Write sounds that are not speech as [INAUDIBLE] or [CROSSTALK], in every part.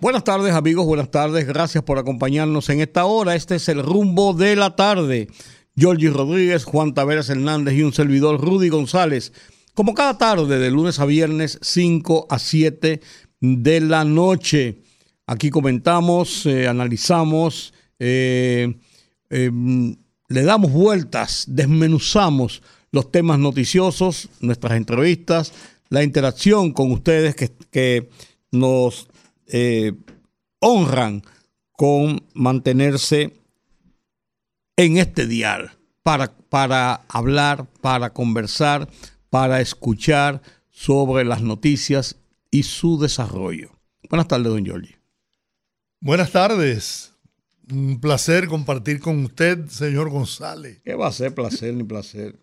Buenas tardes amigos, buenas tardes, gracias por acompañarnos en esta hora. Este es el rumbo de la tarde. Georgie Rodríguez, Juan Taveras Hernández y un servidor Rudy González. Como cada tarde, de lunes a viernes, 5 a 7 de la noche. Aquí comentamos, eh, analizamos, eh, em, le damos vueltas, desmenuzamos los temas noticiosos, nuestras entrevistas, la interacción con ustedes que nos eh, honran con mantenerse en este dial para, para hablar, para conversar, para escuchar sobre las noticias y su desarrollo. Buenas tardes, don Giorgi. Buenas tardes. Un placer compartir con usted, señor González. ¿Qué va a ser placer ni placer?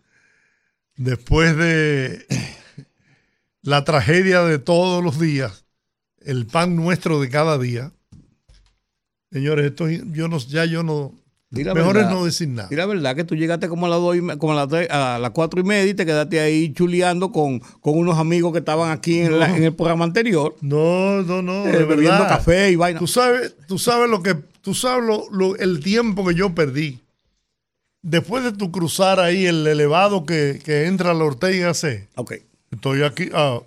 Después de la tragedia de todos los días, el pan nuestro de cada día. Señores, esto yo no, ya yo no. mejor es no decir nada. Y la verdad que tú llegaste como a las dos como a las, a las cuatro y media y te quedaste ahí chuleando con, con unos amigos que estaban aquí en, el programa anterior. No, no, no. Eh, bebiendo café y vaina. Tú sabes, tú sabes lo que, tú sabes lo, el tiempo que yo perdí. Después de tu cruzar ahí el elevado que, entra a la Ortega C. Ok. Estoy aquí a,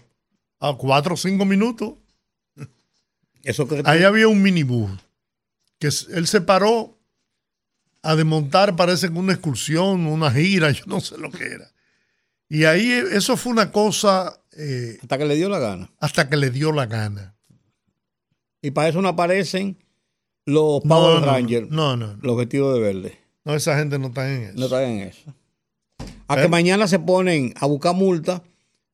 a cuatro o cinco minutos eso Ahí había un minibús que él se paró a desmontar, parece que una excursión, una gira, [LAUGHS] yo no sé lo que era. Y ahí eso fue una cosa... Eh, hasta que le dio la gana. Hasta que le dio la gana. Y para eso no aparecen los Power Rangers. No, no, Los vestidos de verde. No, esa gente no está en eso. No está en eso. A que ¿Eh? mañana se ponen a buscar multa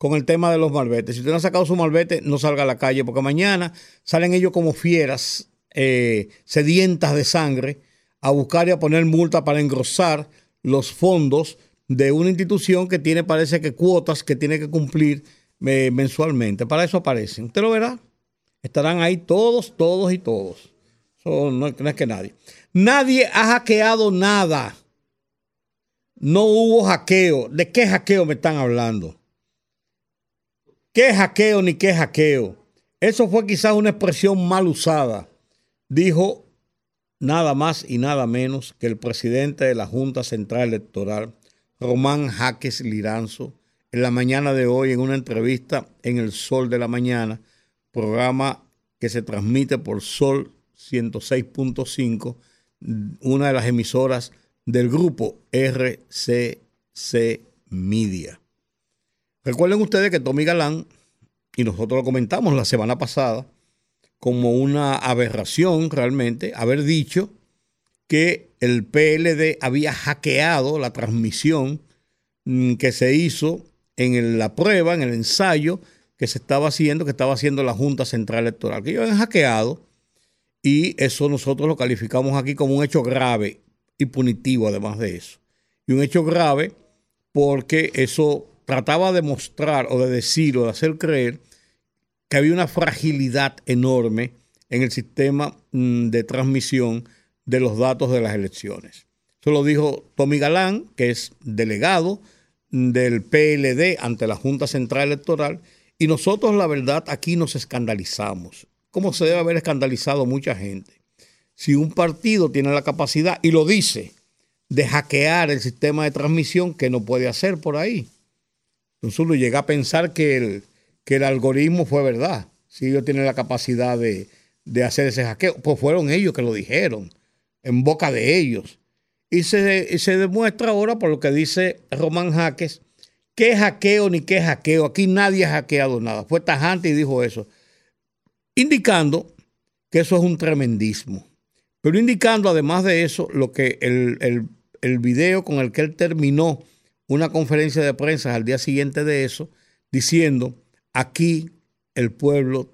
con el tema de los malbetes. Si usted no ha sacado su malvete, no salga a la calle, porque mañana salen ellos como fieras, eh, sedientas de sangre, a buscar y a poner multa para engrosar los fondos de una institución que tiene, parece que cuotas que tiene que cumplir eh, mensualmente. Para eso aparecen. Usted lo verá. Estarán ahí todos, todos y todos. No es que nadie. Nadie ha hackeado nada. No hubo hackeo. ¿De qué hackeo me están hablando? ¿Qué hackeo ni qué hackeo? Eso fue quizás una expresión mal usada. Dijo nada más y nada menos que el presidente de la Junta Central Electoral, Román Jaques Liranzo, en la mañana de hoy en una entrevista en El Sol de la Mañana, programa que se transmite por Sol 106.5, una de las emisoras del grupo RCC Media. Recuerden ustedes que Tommy Galán, y nosotros lo comentamos la semana pasada, como una aberración realmente, haber dicho que el PLD había hackeado la transmisión mm, que se hizo en la prueba, en el ensayo que se estaba haciendo, que estaba haciendo la Junta Central Electoral, que ellos habían hackeado y eso nosotros lo calificamos aquí como un hecho grave y punitivo además de eso. Y un hecho grave porque eso trataba de mostrar o de decir o de hacer creer que había una fragilidad enorme en el sistema mm, de transmisión de los datos de las elecciones. Eso lo dijo Tommy Galán, que es delegado del PLD ante la Junta Central Electoral, y nosotros la verdad aquí nos escandalizamos, como se debe haber escandalizado mucha gente. Si un partido tiene la capacidad, y lo dice, de hackear el sistema de transmisión, que no puede hacer por ahí? Uno llega a pensar que el, que el algoritmo fue verdad. Si ellos tienen la capacidad de, hacer ese hackeo, pues fueron ellos que lo dijeron, en boca de ellos. Y se, se demuestra ahora por lo que dice Román Jaques, qué hackeo ni qué hackeo. Aquí nadie ha hackeado nada. Fue tajante y dijo eso. Indicando que eso es un tremendismo. Pero indicando además de eso lo que el, el, el video con el que él terminó una conferencia de prensa al día siguiente de eso, diciendo, aquí el pueblo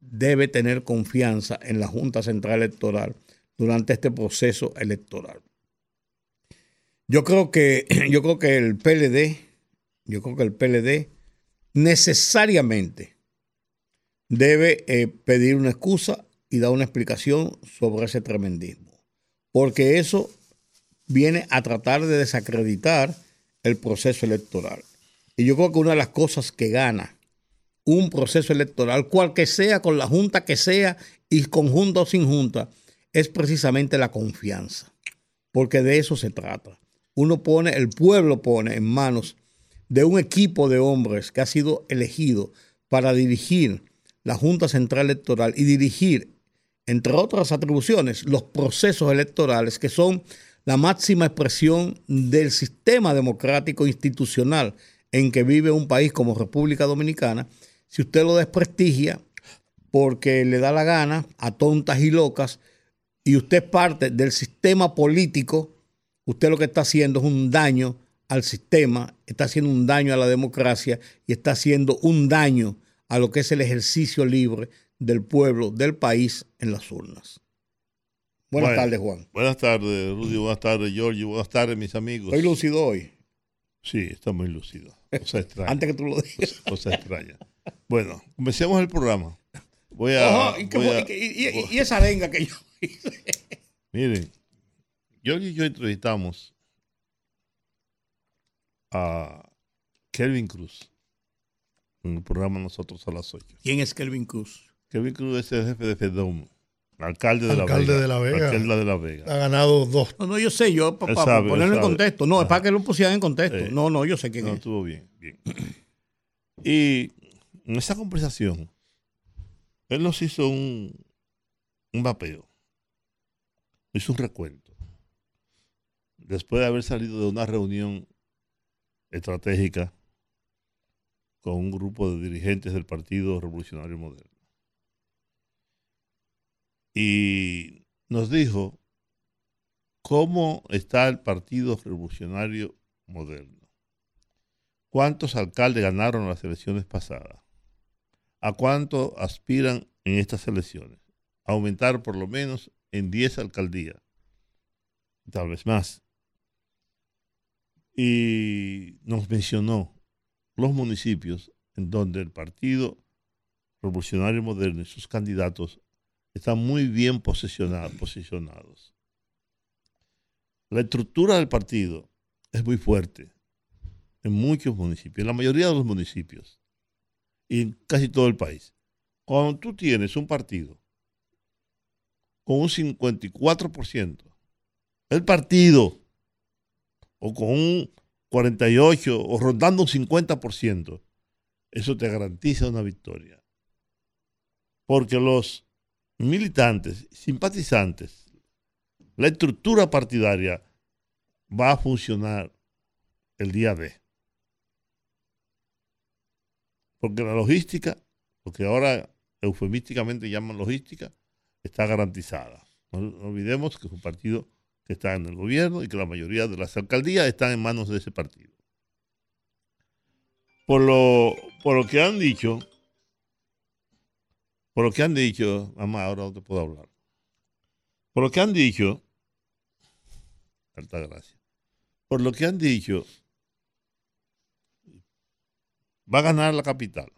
debe tener confianza en la Junta Central Electoral, durante este proceso electoral. Yo creo que, [CLEARS THROAT] yo creo que el PLD, yo creo que el PLD necesariamente debe eh, pedir una excusa y dar una explicación sobre ese tremendismo. Porque eso viene a tratar de desacreditar el proceso electoral. Y yo creo que una de las cosas que gana un proceso electoral, cual que sea, con la junta que sea, y con junta o sin junta, es precisamente la confianza. Porque de eso se trata. Uno pone, el pueblo pone en manos de un equipo de hombres que ha sido elegido para dirigir la Junta Central Electoral y dirigir, entre otras atribuciones, los procesos electorales que son la máxima expresión del sistema democrático institucional en que vive un país como República Dominicana, si usted lo desprestigia porque le da la gana a tontas y locas y usted es parte del sistema político, usted lo que está haciendo es un daño al sistema, está haciendo un daño a la democracia y está haciendo un daño a lo que es el ejercicio libre del pueblo, del país en las urnas. Buenas tardes, Juan. Buenas tardes, Rudy. Buenas tardes, Giorgio. Buenas tardes, mis amigos. Estoy lúcido hoy. Sí, está muy lúcido. Cosa extraña. [LAUGHS] Antes que tú lo digas. [LAUGHS] Cosa extraña. Bueno, comencemos el programa. Voy a. y, esa arenga que yo [LAUGHS] hice. Miren, Giorgio y yo entrevistamos a Kelvin Cruz en el programa Nosotros a las 8. ¿Quién es Kelvin Cruz? Kelvin Cruz es el jefe de FEDOM Alcalde de, Alcalde la, de la Vega. Alcalde de la Vega. Ha ganado dos. No, no, yo sé, yo para ponerlo en contexto. No, es para que lo pusieran en contexto. no, no, yo sé quién no, es. estuvo bien, bien. [CLEARS THROAT] Y en esa conversación, él nos hizo un, un mapeo. Hizo un recuento. Después de haber salido de una reunión estratégica con un grupo de dirigentes del Partido Revolucionario Moderno y nos dijo cómo está el Partido Revolucionario Moderno. ¿Cuántos alcaldes ganaron las elecciones pasadas? ¿A cuánto aspiran en estas elecciones? Aumentar por lo menos en 10 alcaldías, tal vez más. Y nos mencionó los municipios en donde el Partido Revolucionario Moderno y sus candidatos están muy bien posicionados. La estructura del partido es muy fuerte en muchos municipios, en la mayoría de los municipios y en casi todo el país. Cuando tú tienes un partido con un 54%, el partido, o con un 48% o rondando un 50%, eso te garantiza una victoria. Porque los militantes, simpatizantes, la estructura partidaria va a funcionar el día D. Porque la logística, lo que ahora eufemísticamente llaman logística, está garantizada. No, olvidemos que es un partido que está en el gobierno y que la mayoría de las alcaldías están en manos de ese partido. Por lo, por lo que han dicho, por lo que han dicho, mamá, ahora no te puedo hablar. Por lo que han dicho, alta gracia. Por lo que han dicho, va a ganar la capital.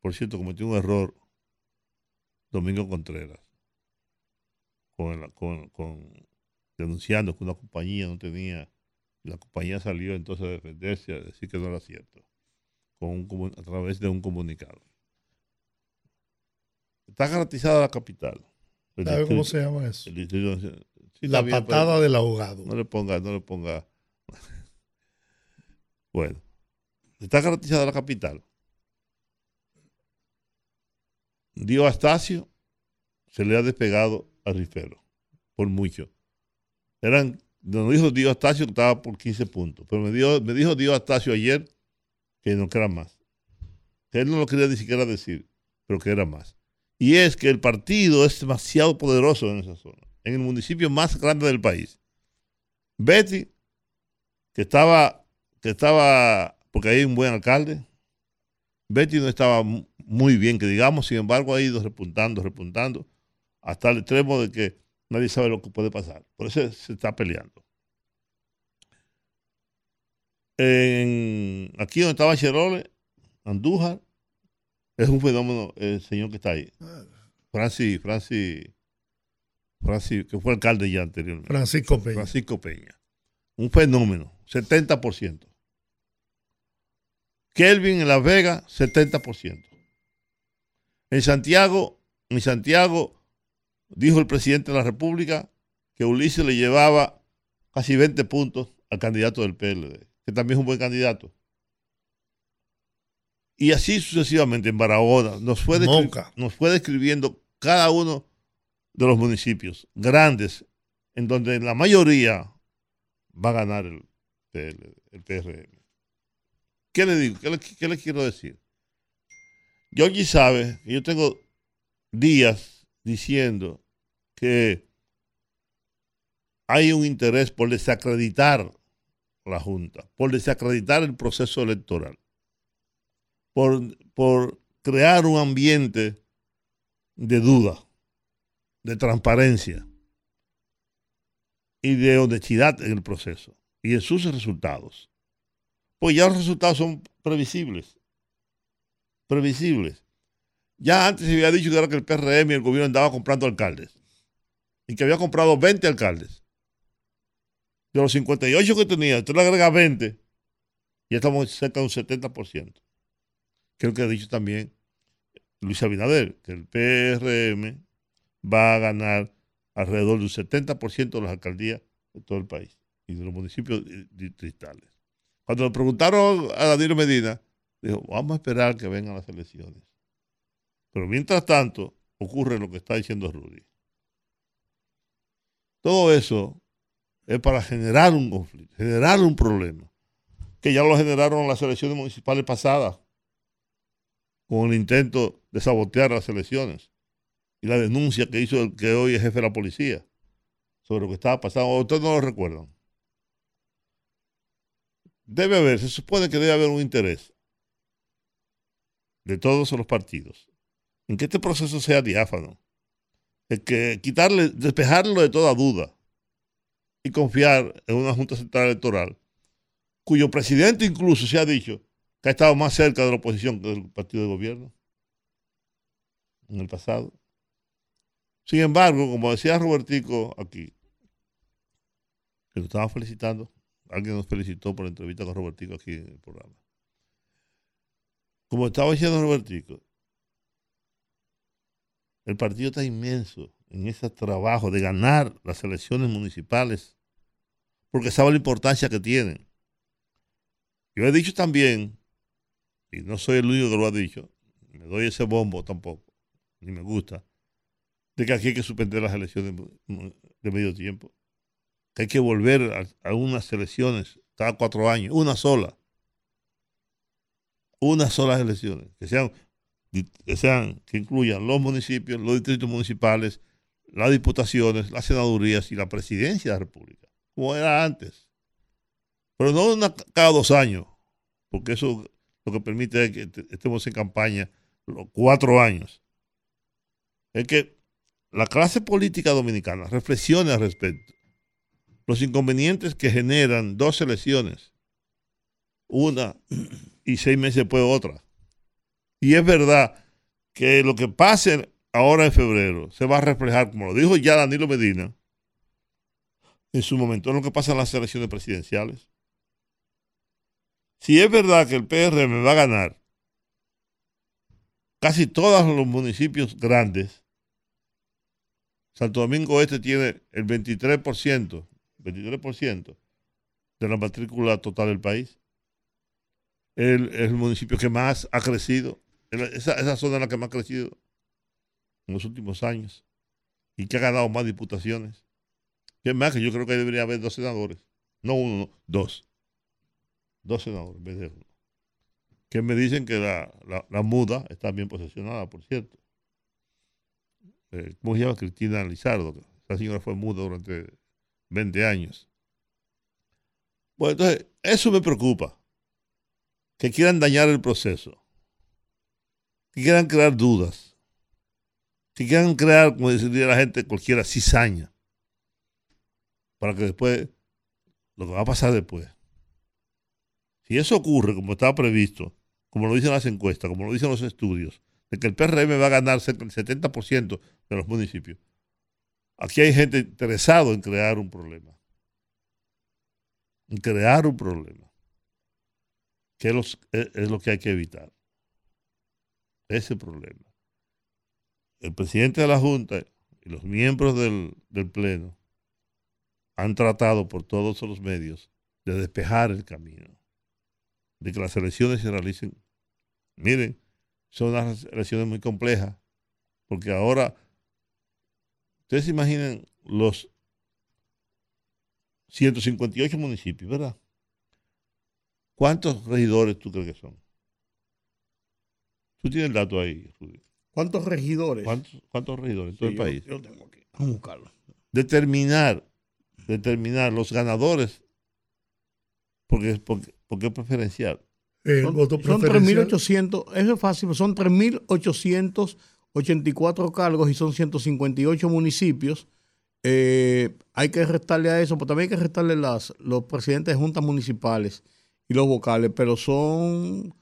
Por cierto, cometió un error Domingo Contreras con, con, denunciando que una compañía no tenía, la compañía salió entonces a defenderse, a decir que no era cierto, con a través de un comunicado. Está garantizada la capital. ¿Sabe cómo se llama eso? la patada del ahogado. No le ponga, no le ponga. [LAUGHS] bueno, está garantizada la capital. Dio Astacio se le ha despegado a Rifero, por mucho. Eran, nos dijo Dio Astacio que estaba por 15 puntos, pero me, dio, me dijo Dio Astacio ayer que no que era más. Que él no lo quería ni siquiera decir, pero que era más. Y es que el partido es demasiado poderoso en esa zona, en el municipio más grande del país. Betty, que estaba, que estaba, porque hay un buen alcalde, Betty no estaba muy bien, que digamos, sin embargo ha ido repuntando, repuntando. hasta el extremo de que nadie sabe lo que puede pasar. Por eso se está peleando. Aquí donde estaba Cherole, Andújar, es un fenómeno el señor que está ahí. Francis, Francis, Francis, que fue alcalde ya anteriormente. Francisco Peña. Francisco Peña. Un fenómeno, 70%. Kelvin en Las Vegas, 70%. En Santiago, en Santiago, dijo el presidente de la República que Ulises le llevaba casi 20 puntos al candidato del PLD, que también es un buen candidato. Y así sucesivamente en Barahona nos fue, nos describiendo cada uno de los municipios grandes, en donde la mayoría va a ganar el, PL, el PRM. ¿Qué le digo? ¿Qué le, qué le quiero decir? Georgie sabe que yo tengo días diciendo que hay un interés por desacreditar la Junta, por desacreditar el proceso electoral, por, por crear un ambiente de duda, de transparencia y de honestidad en el proceso y en sus resultados. Pues ya los resultados son previsibles. Previsibles. Ya antes se había dicho que era que el PRM y el gobierno andaba comprando alcaldes. Y que había comprado 20 alcaldes. De los 58 que tenía, usted le agrega 20. Ya estamos cerca de un 70%. Creo que ha dicho también Luis Abinader, que el PRM va a ganar alrededor de un 70% de las alcaldías de todo el país y de los municipios distritales. Cuando le preguntaron a Danilo Medina, dijo, vamos a esperar que vengan las elecciones. Pero mientras tanto, ocurre lo que está diciendo Rudy. Todo eso es para generar un conflicto, generar un problema, que ya lo generaron las elecciones municipales pasadas, con el intento de sabotear las elecciones y la denuncia que hizo el que hoy es jefe de la policía sobre lo que estaba pasando. Ustedes no lo recuerdan. Debe haber, se supone que debe haber un interés de todos los partidos en que este proceso sea diáfano, en que quitarle, despejarlo de toda duda y confiar en una Junta Central Electoral, cuyo presidente incluso se ha dicho que ha estado más cerca de la oposición que del partido de gobierno en el pasado. Sin embargo, como decía Robertico aquí, que lo estaba felicitando, alguien nos felicitó por la entrevista con Robertico aquí en el programa. Como estaba diciendo Robertico, el partido está inmenso en ese trabajo de ganar las elecciones municipales, porque sabe la importancia que tienen. Yo he dicho también, y no soy el único que lo ha dicho, me doy ese bombo tampoco, ni me gusta, de que aquí hay que suspender las elecciones de medio tiempo, que hay que volver a, unas elecciones cada cuatro años, una sola, unas solas elecciones, que sean, que sean, que incluyan los municipios, los distritos municipales, las diputaciones, las senadurías y la presidencia de la República, como era antes. Pero no cada dos años, porque eso lo que permite que estemos en campaña los cuatro años. Es que la clase política dominicana reflexione al respecto. Los inconvenientes que generan dos elecciones, una y seis meses después otra. Y es verdad que lo que pase ahora en febrero se va a reflejar, como lo dijo ya Danilo Medina, en su momento, en lo que pasa en las elecciones presidenciales. Si es verdad que el PRM va a ganar casi todos los municipios grandes, Santo Domingo Este tiene el 23%, 23% de la matrícula total del país. El, es el municipio que más ha crecido, esa, zona es la que más ha crecido en los últimos años y que ha ganado más diputaciones. Es más que yo creo que debería haber dos senadores, no uno, no, dos. Dos senadores en vez de uno. Que me dicen que la, la, muda está bien posesionada, por cierto. Eh, ¿Cómo se llama? Cristina Lizardo. Esa señora fue muda durante 20 años. Bueno, entonces, eso me preocupa. Que quieran dañar el proceso. Que quieran crear dudas. que quieran crear, como diría la gente, cualquiera cizaña. Para que después, lo que va a pasar después. Si eso ocurre como estaba previsto, como lo dicen las encuestas, como lo dicen los estudios, de que el PRM va a ganar cerca del 70% de los municipios, aquí hay gente interesada en crear un problema. En crear un problema. Que es, es lo que hay que evitar. Ese problema. El presidente de la Junta y los miembros del Pleno han tratado por todos los medios de despejar el camino, de que las elecciones se realicen. Miren, son unas elecciones muy complejas, porque ahora, ustedes se imaginan los 158 municipios, ¿verdad? ¿Cuántos regidores tú crees que son? Tú tienes el dato ahí, Rudy. ¿Cuántos regidores? ¿Cuántos, regidores en todo el país? Yo, tengo aquí. Vamos a buscarlo. Determinar, determinar los ganadodores, porque, porque, porque es preferencial. El son, voto son preferencial. 3.800, eso es fácil, son 3.884 cargos y son 158 municipios. Eh, hay que restarle a eso, pero también hay que restarle las, los presidentes de juntas municipales y los vocales, pero son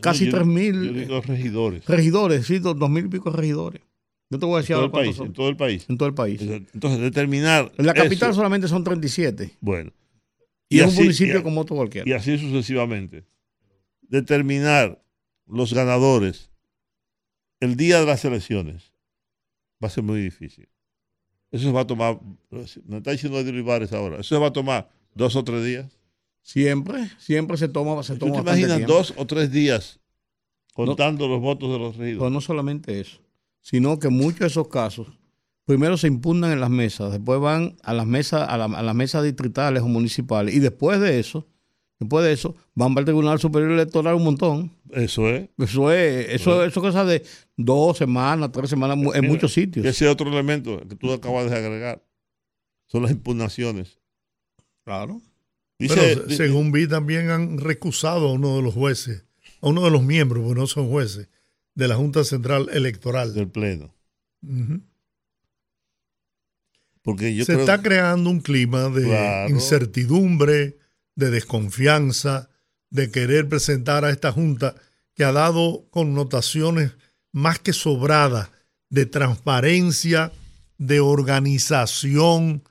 casi No, yo- 3.000 Yo digo regidores. regidores, sí, dos, dos mil y pico regidores. Yo te voy a En decir todo ahora país. son. En todo el país. En todo el país. Entonces, determinar. En la capital eso, solamente son 37. Bueno. Y, es un municipio y- como otro cualquiera. y así sucesivamente. Determinar los ganadores el día de las elecciones va a ser muy difícil. Eso va a tomar, me está diciendo Edwin Ibares ahora, eso va a tomar dos o tres días. Siempre, siempre se toma, se ¿Tú toma te bastante imaginas tiempo. dos o tres días contando los votos de los regidores? no solamente eso, sino que muchos de esos casos primero se impugnan en las mesas, después van a las mesas, a, la- a las mesas distritales o municipales, y después de eso, después de eso, van para el Tribunal Superior Electoral un montón. Eso es. Eso es, eso, eso es cosa de dos semanas, tres semanas en Mira, muchos sitios. Ese otro elemento que tú acabas de agregar son las impugnaciones. Claro. Dice, Pero según vi, también han recusado a uno de los jueces, a uno de los miembros, porque no son jueces, de la Junta Central Electoral. del Pleno. Ujú. Porque yo Se creo está creando un clima de Claro. incertidumbre, de desconfianza, de querer presentar a esta Junta que ha dado connotaciones más que sobradas de transparencia, de organización.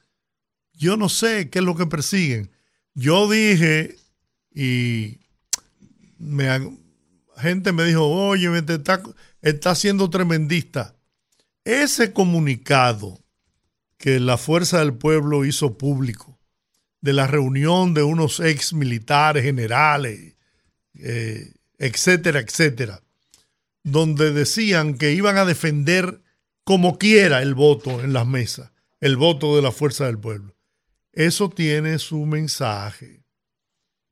Yo no sé qué es lo que persiguen. Yo dije y me, gente me dijo, oye, te está, está siendo tremendista. Ese comunicado que la Fuerza del Pueblo hizo público de la reunión de unos ex militares, generales, eh, etcétera, etcétera, donde decían que iban a defender como quiera el voto en las mesas, el voto de la Fuerza del Pueblo. Eso tiene su mensaje.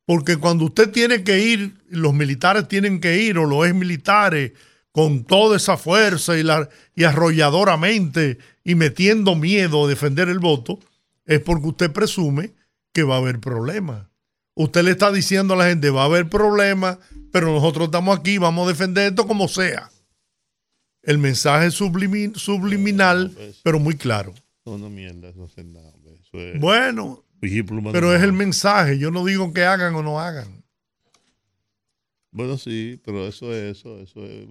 Porque cuando usted tiene que ir, los militares tienen que ir, o los ex militares, con toda esa fuerza y, la, y arrolladoramente y metiendo miedo a defender el voto, es porque usted presume que va a haber problemas. Usted le está diciendo a la gente, va a haber problemas, pero nosotros estamos aquí, vamos a defender esto como sea. El mensaje es sublimi- subliminal, pero muy claro. No, no mierda, no sé nada. hombre. Eso es Bueno, pero es el mensaje. Yo no digo que hagan o no hagan. Bueno, sí, pero eso es eso, eso es.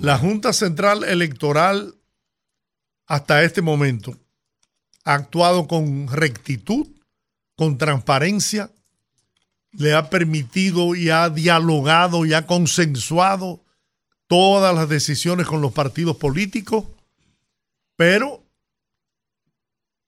La Junta Central Electoral hasta este momento ha actuado con rectitud, con transparencia, le ha permitido y ha dialogado y ha consensuado todas las decisiones con los partidos políticos, pero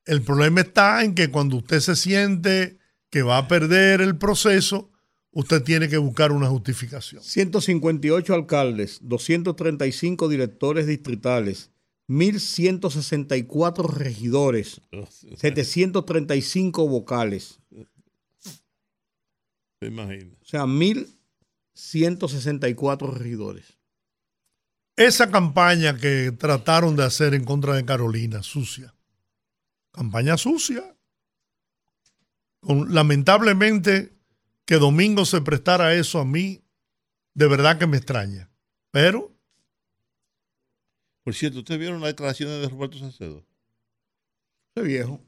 el problema está en que cuando usted se siente que va a perder el proceso, usted tiene que buscar una justificación. 158 alcaldes, 235 directores distritales, 1.164 regidores, [LAUGHS] 735 vocales. Te imaginas. O sea, 1.164 regidores. Esa campaña que trataron de hacer en contra de Carolina, sucia. Campaña sucia. Con- lamentablemente que Domingo se prestara a eso a mí, de verdad que me extraña. Pero Por cierto, ¿ustedes vieron las declaraciones de Roberto Salcedo? Es viejo.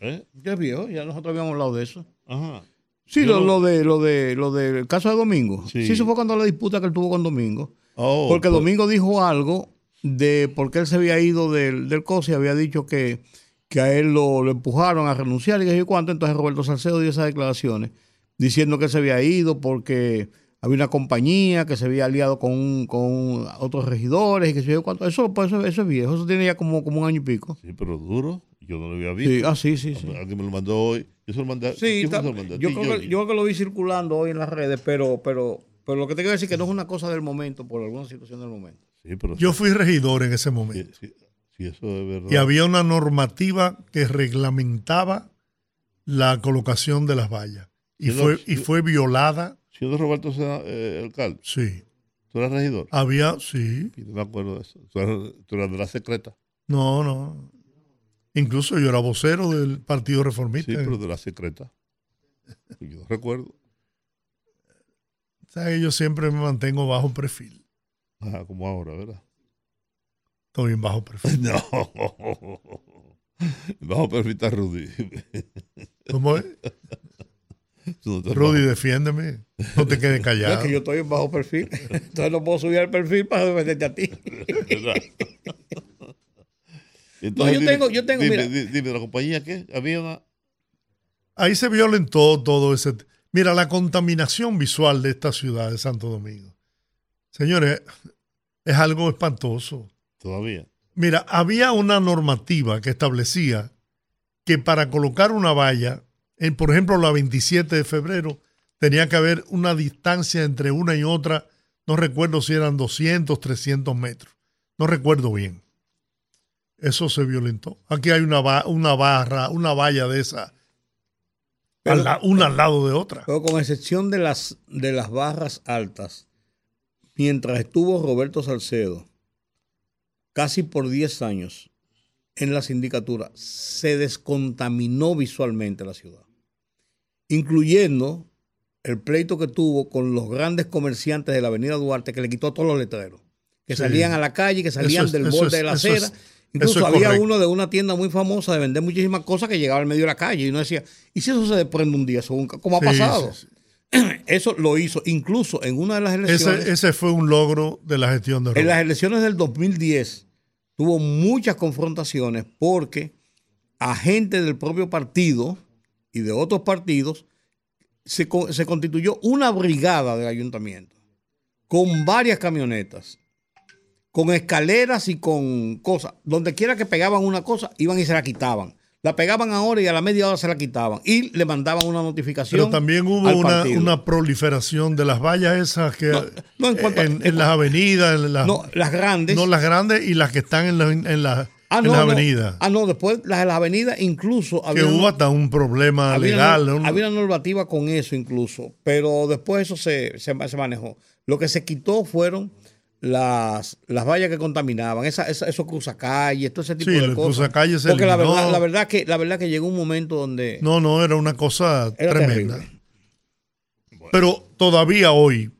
¿Eh? Ya es viejo, ya nosotros habíamos hablado de eso. Ajá. Sí, lo, de lo de lo del caso de Domingo. Sí. Sí. eso fue cuando la disputa que él tuvo con Domingo. Oh, Porque pues- Domingo dijo algo de por qué él se había ido del, del COSI, había dicho que, que a él lo, lo empujaron a renunciar y que cuánto. Entonces Roberto Salcedo dio esas declaraciones diciendo que él se había ido porque había una compañía que se había aliado con, con otros regidores y que sé yo cuánto. Eso, pues, eso, eso es viejo, eso tiene ya como, como un año y pico. Sí, pero duro. Yo no lo había Sí, visto. ah, sí, sí, sí. Alguien me lo mandó hoy. Yo se lo mandé. Sí, ¿quién fue está- que se yo, creo que, yo creo que lo vi circulando hoy en las redes, pero, pero, pero lo que te quiero decir es que no es una cosa del momento, por alguna situación del momento. Sí, pero Yo fui regidor en ese sí, momento sí, sí, eso es verdad. y había una normativa que reglamentaba la colocación de las vallas y fue, y fue violada. Siendo Roberto Sena- eh, alcalde, Sí, tú eras regidor. había, sí, Y no me acuerdo de eso. Tú eras, tú eras de la secreta. no, no. Incluso yo era vocero del Partido Reformista. Sí, pero de la secreta. Yo recuerdo. Que yo siempre me mantengo bajo perfil. Ajá, como ahora, ¿verdad? Estoy en bajo perfil. [LAUGHS] No. Vamos a perfectar Rudy. ¿Cómo es? [LAUGHS] Rudy, defiéndeme. No te quedes Es callado. que yo estoy en bajo perfil, [LAUGHS] entonces no puedo subir al perfil para defenderte a ti. ¿verdad? [LAUGHS] No, yo tengo- yo tengo, dime, mira. dime, ¿la compañía qué? Había una... Ahí se violentó todo ese. Mira, la contaminación visual de esta ciudad de Santo Domingo. Señores, es algo espantoso. Todavía. Mira, había una normativa que establecía que para colocar una valla, en, por ejemplo, la 27 de febrero, tenía que haber una distancia entre una y otra, no recuerdo si eran 200, 300 metros, no recuerdo bien. Eso se violentó. Aquí hay una, barra, una valla de esa, Pero- al la- una al lado de otra. Pero con excepción de las, de las barras altas, mientras estuvo Roberto Salcedo, casi por 10 años en la sindicatura, se descontaminó visualmente la ciudad, incluyendo el pleito que tuvo con los grandes comerciantes de la Avenida Duarte, que le quitó todos los letreros, que Sí. salían a la calle, que salían es- del borde es- de la acera. es- Incluso había correcto. uno de una tienda muy famosa de vender muchísimas cosas que llegaba al medio de la calle y uno decía, ¿y si eso se desprende un día? ¿Cómo ha Sí, pasado? sí. [CLEARS THROAT] Eso lo hizo incluso en una de las elecciones. Ese, ese fue un logro de la gestión de En Roberto. las elecciones del 2010 tuvo muchas confrontaciones porque agentes del propio partido y de otros partidos se, se constituyó una brigada del ayuntamiento con varias camionetas, con escaleras y con cosas. Donde quiera que pegaban una cosa, iban y se la quitaban. La pegaban ahora y a la media hora se la quitaban. Y le mandaban una notificación. Pero también hubo una, una prolificación de las vallas esas que No, no, en cuanto a- en, en las avenidas, en las, No, las grandes. no las grandes y las que están en, la- en, la- Ah, en no, las no. avenidas. Ah, no, después las de las avenidas incluso que había, hubo una- hasta un problema había legal. una, un- había una normativa con eso incluso, pero después eso se, se, se manejó. Lo que se quitó fueron las, las vallas que contaminaban, esa, esa- esos cruzacalles, todo ese tipo Sí, de cosas. Porque la verdad, la verdad que la verdad que llegó un momento donde No, no, era una cosa era tremenda. terrible. Pero todavía hoy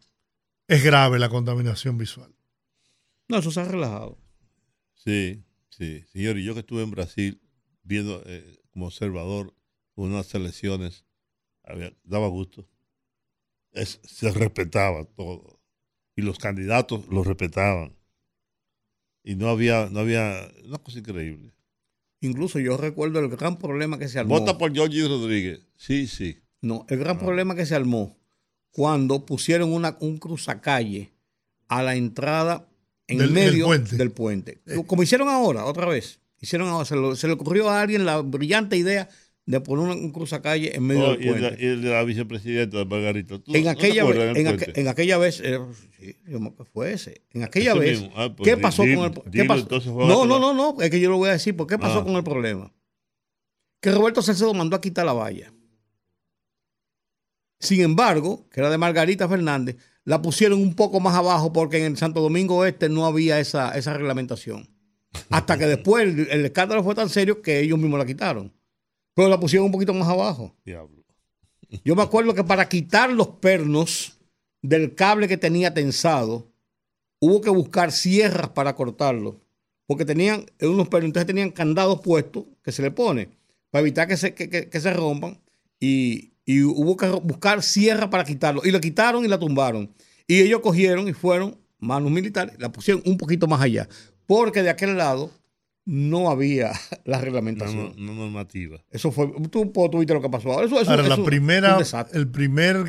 es grave la contaminación visual. No, eso se ha relajado. Sí, sí. Señor, y yo que estuve en Brasil viendo eh, como observador unas elecciones, había- daba gusto. Es- se respetaba todo. Y los candidatos los respetaban. Y no había, no había, una cosa increíble. Incluso yo recuerdo el gran problema que se armó. Vota por Georgie Rodríguez. Sí, sí. No, el Ah. gran problema que se armó cuando pusieron una, un cruzacalle a la entrada en Del- del medio puente. del puente. Como hicieron ahora, otra vez. Hicieron ahora, se, lo- se le ocurrió a alguien la brillante idea de poner un, un cruzacalle en medio Oh, del y, el, puente. y el de la vicepresidenta de Margarita. ¿Tú en, no aquella, vez- en, aqu- en aquella vez, eh, sí, yo- ¿qué fue ese? En aquella Ese vez. Ah, pues ¿qué di- pasó con el pro- ¿qué dilo, pasó? entonces fue No, no, no, no, es que yo lo voy a decir, ¿por qué pasó Ah. con el problema? Que Roberto Salcedo mandó a quitar la valla. Sin embargo, que era de Margarita Fernández, la pusieron un poco más abajo porque en el Santo Domingo Este no había esa, esa reglamentación. Hasta que después el, el escándalo fue tan serio que ellos mismos la quitaron. Pero la pusieron un poquito más abajo. Diablo. Yo me acuerdo que para quitar los pernos del cable que tenía tensado, hubo que buscar sierras para cortarlo. porque tenían unos perros, entonces tenían candados puestos que se le pone para evitar que se, que, que- que se rompan y, y hubo que buscar sierra para quitarlo y la quitaron y la tumbaron y ellos cogieron y fueron manos militares, la pusieron un poquito más allá porque de aquel lado no había [LAUGHS] la reglamentación. no- una normativa. Eso fue, tú, tú viste lo que pasó ahora. Eso, eso- Ahora, la eso- primera, un desastre. el primer,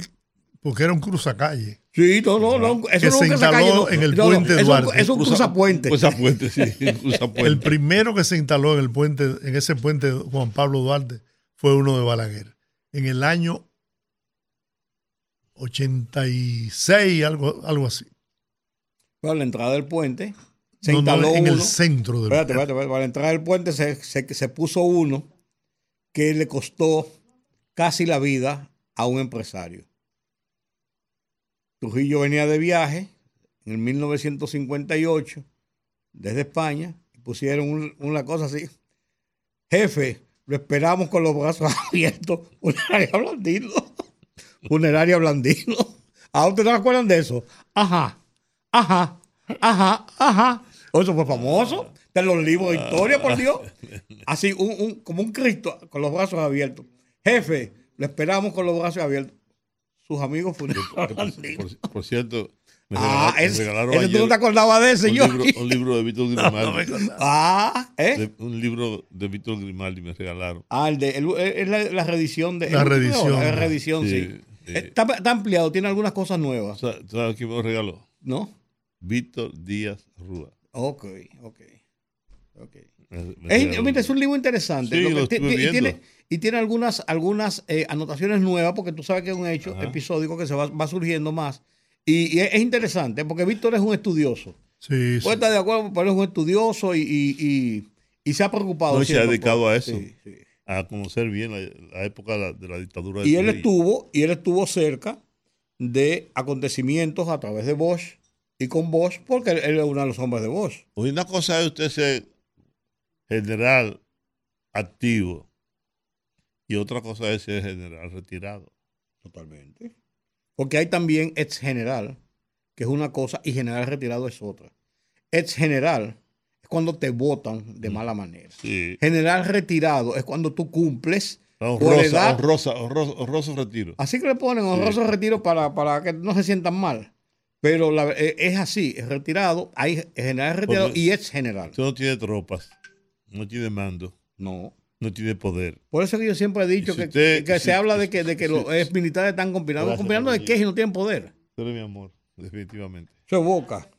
porque era un cruzacalle. Sí, no, no, no. Eso Que no se es un cruzacalle, instaló no. en el No, no, puente eso- Duarte. Es un cruzapuente. Cruzapuente, sí. [LAUGHS] Cruzapuente. El primero que se instaló en el puente, en ese puente Juan Pablo Duarte, fue uno de Balaguer. En el año 86, algo, algo así. Bueno, la entrada del puente se No, no, instaló en uno. el centro del Espérate, espérate, espérate. Para la entrada del puente se, se- se puso uno que le costó casi la vida a un empresario. Trujillo venía de viaje en el 1958 desde España y pusieron un- una cosa así. Jefe, lo esperamos con los brazos [LAUGHS] abiertos. Funeraria Blandino. Funeraria Blandino. ¿A usted no se acuerdan de eso? Ajá, ajá, ajá, ajá. Oh, Eso fue famoso. De los libros de historia, por Dios. Así, un, un- como un Cristo con los brazos abiertos. Jefe, lo esperamos con los brazos abiertos. Sus amigos funerarios Por, Blandino. por- por cierto, me Ah, regalaron, me ese, regalaron ese tú no te acordabas de ese, un, yo. libro, un libro de Víctor [LAUGHS] Grimaldi. Ah, ¿eh? De- un libro de Víctor Grimaldi me regalaron. Ah, el de, el- es la, la reedición de. La reedición. La reedición, sí. Sí, sí. Está, está ampliado, tiene algunas cosas nuevas, Sa- ¿Sabes quién me lo regaló? ¿no? Víctor Díaz Rúa. Ok, ok. ok. Me- me Es, es un libro interesante. Sí, Lo que lo ti- estuve ti- y, tiene, y tiene algunas, algunas eh, anotaciones nuevas, porque tú sabes que es un hecho Ajá. episódico que se va, va surgiendo más. Y, y es, es interesante, porque Víctor es un estudioso. Sí, sí. Estar de acuerdo, pero es un estudioso y, y, y- y se ha preocupado. No, y se ha dedicado por- a eso. sí, sí. a conocer bien la, la época de la, de la dictadura de Y él estuvo, y él estuvo cerca de acontecimientos a través de Bosch y con Bosch, porque él, él es uno de los hombres de Bosch. Una cosa es usted ser general activo y otra cosa es ser general retirado. Totalmente. Porque hay también ex general, que es una cosa, y general retirado es otra. Ex general es cuando te votan de mala manera. Sí. General retirado es cuando tú cumples por Honrosa, edad. honrosa, honroso, honroso retiro. Así que le ponen honroso retiro para, para que no se sientan mal. Pero la- eh, es así, es retirado, hay general retirado Porque- y ex general. Usted no tiene tropas, no tiene mando, No. No tiene poder. Por eso que yo siempre he dicho si que, usted- que si- se habla de que, de que si- los ex militares están combinados. Gracias, ¿Combinando de qué si no tienen poder? Es mi amor, definitivamente. Eso es boca.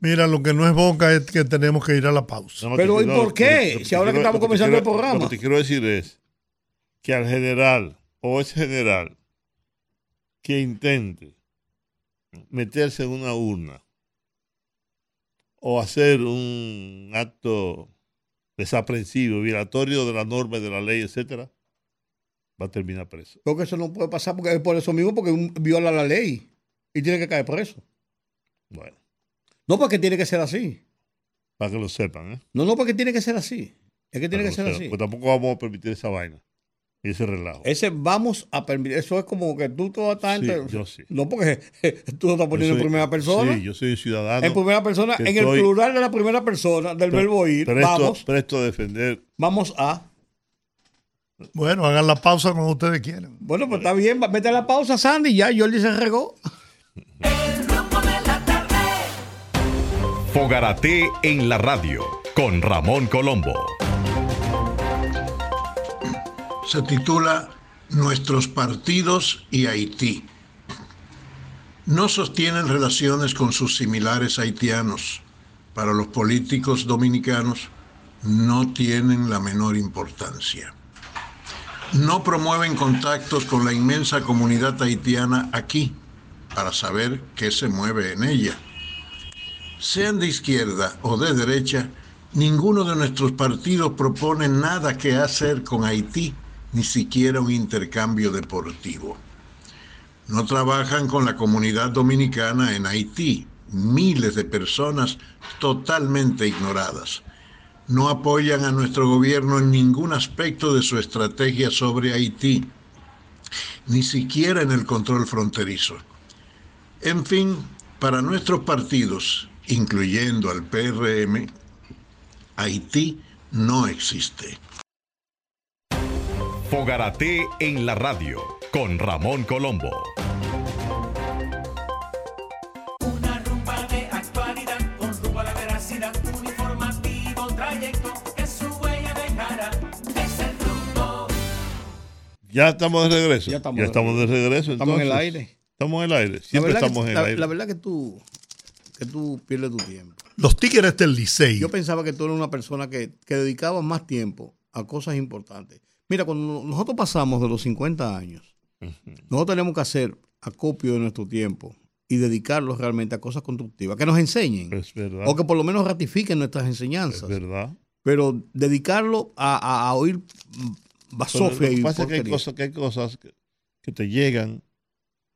Mira, lo que no es boca es que tenemos que ir a la pausa. Pero, ¿y no, por qué? lo Si ahora que estamos comenzando el programa. Lo que te quiero decir es que al general o ese general que intente meterse en una urna o hacer un acto desaprensivo, violatorio de la norma y de la ley, etcétera, va a terminar preso. Porque eso no puede pasar porque es por eso mismo, porque viola la ley y tiene que caer preso. Bueno, No porque tiene que ser así. para que lo sepan, ¿eh? No, no porque tiene que ser así. Es que tiene Para que ser así. Pues tampoco vamos a permitir esa vaina y ese relajo. Ese vamos a permitir. Eso es como que tú te vas a estar Sí, entre- yo sí. No, porque [LAUGHS] tú lo estás poniendo soy- en primera persona. Sí, yo soy un ciudadano. en primera persona, en estoy- el plural de la primera persona, del verbo ir. presto, Vamos, presto a defender vamos a. Bueno, hagan la pausa cuando ustedes quieran. Bueno, pues está bien, a la pausa, Sandy, ya Jordi se regó. Fogarate en la radio con Ramón Colombo. Se titula Nuestros partidos y Haití. No sostienen relaciones con sus similares haitianos. Para los políticos dominicanos no tienen la menor importancia. No promueven contactos con la inmensa comunidad haitiana aquí para saber qué se mueve en ella. Sean de izquierda o de derecha, ninguno de nuestros partidos propone nada que hacer con Haití, ni siquiera un intercambio deportivo. No trabajan con la comunidad dominicana en Haití, miles de personas totalmente ignoradas. No apoyan a nuestro gobierno en ningún aspecto de su estrategia sobre Haití, ni siquiera en el control fronterizo. En fin, para nuestros partidos incluyendo al PRM, Haití no existe. Fogarate en la radio con Ramón Colombo. Una rumba de actualidad con rumbo a la veracidad, un informativo trayecto que su huella dejará. Es el rumbo. Ya estamos de regreso. Ya Ya estamos de regreso. Estamos en el aire. Estamos en el aire. La Siempre verdad, estamos que, en el la, aire. la verdad que tú, que tú pierdes tu tiempo. Los Tigres del Licey. Yo pensaba que tú eras una persona que, que dedicaba más tiempo a cosas importantes. Mira, cuando nosotros pasamos de los 50 años, nosotros tenemos que hacer acopio de nuestro tiempo y dedicarlo realmente a cosas constructivas, que nos enseñen, Es verdad. o que por lo menos ratifiquen nuestras Es enseñanzas. verdad. Pero dedicarlo a, a- a oír basofia lo que y pasa es que hay cosas, que, hay cosas que, que te llegan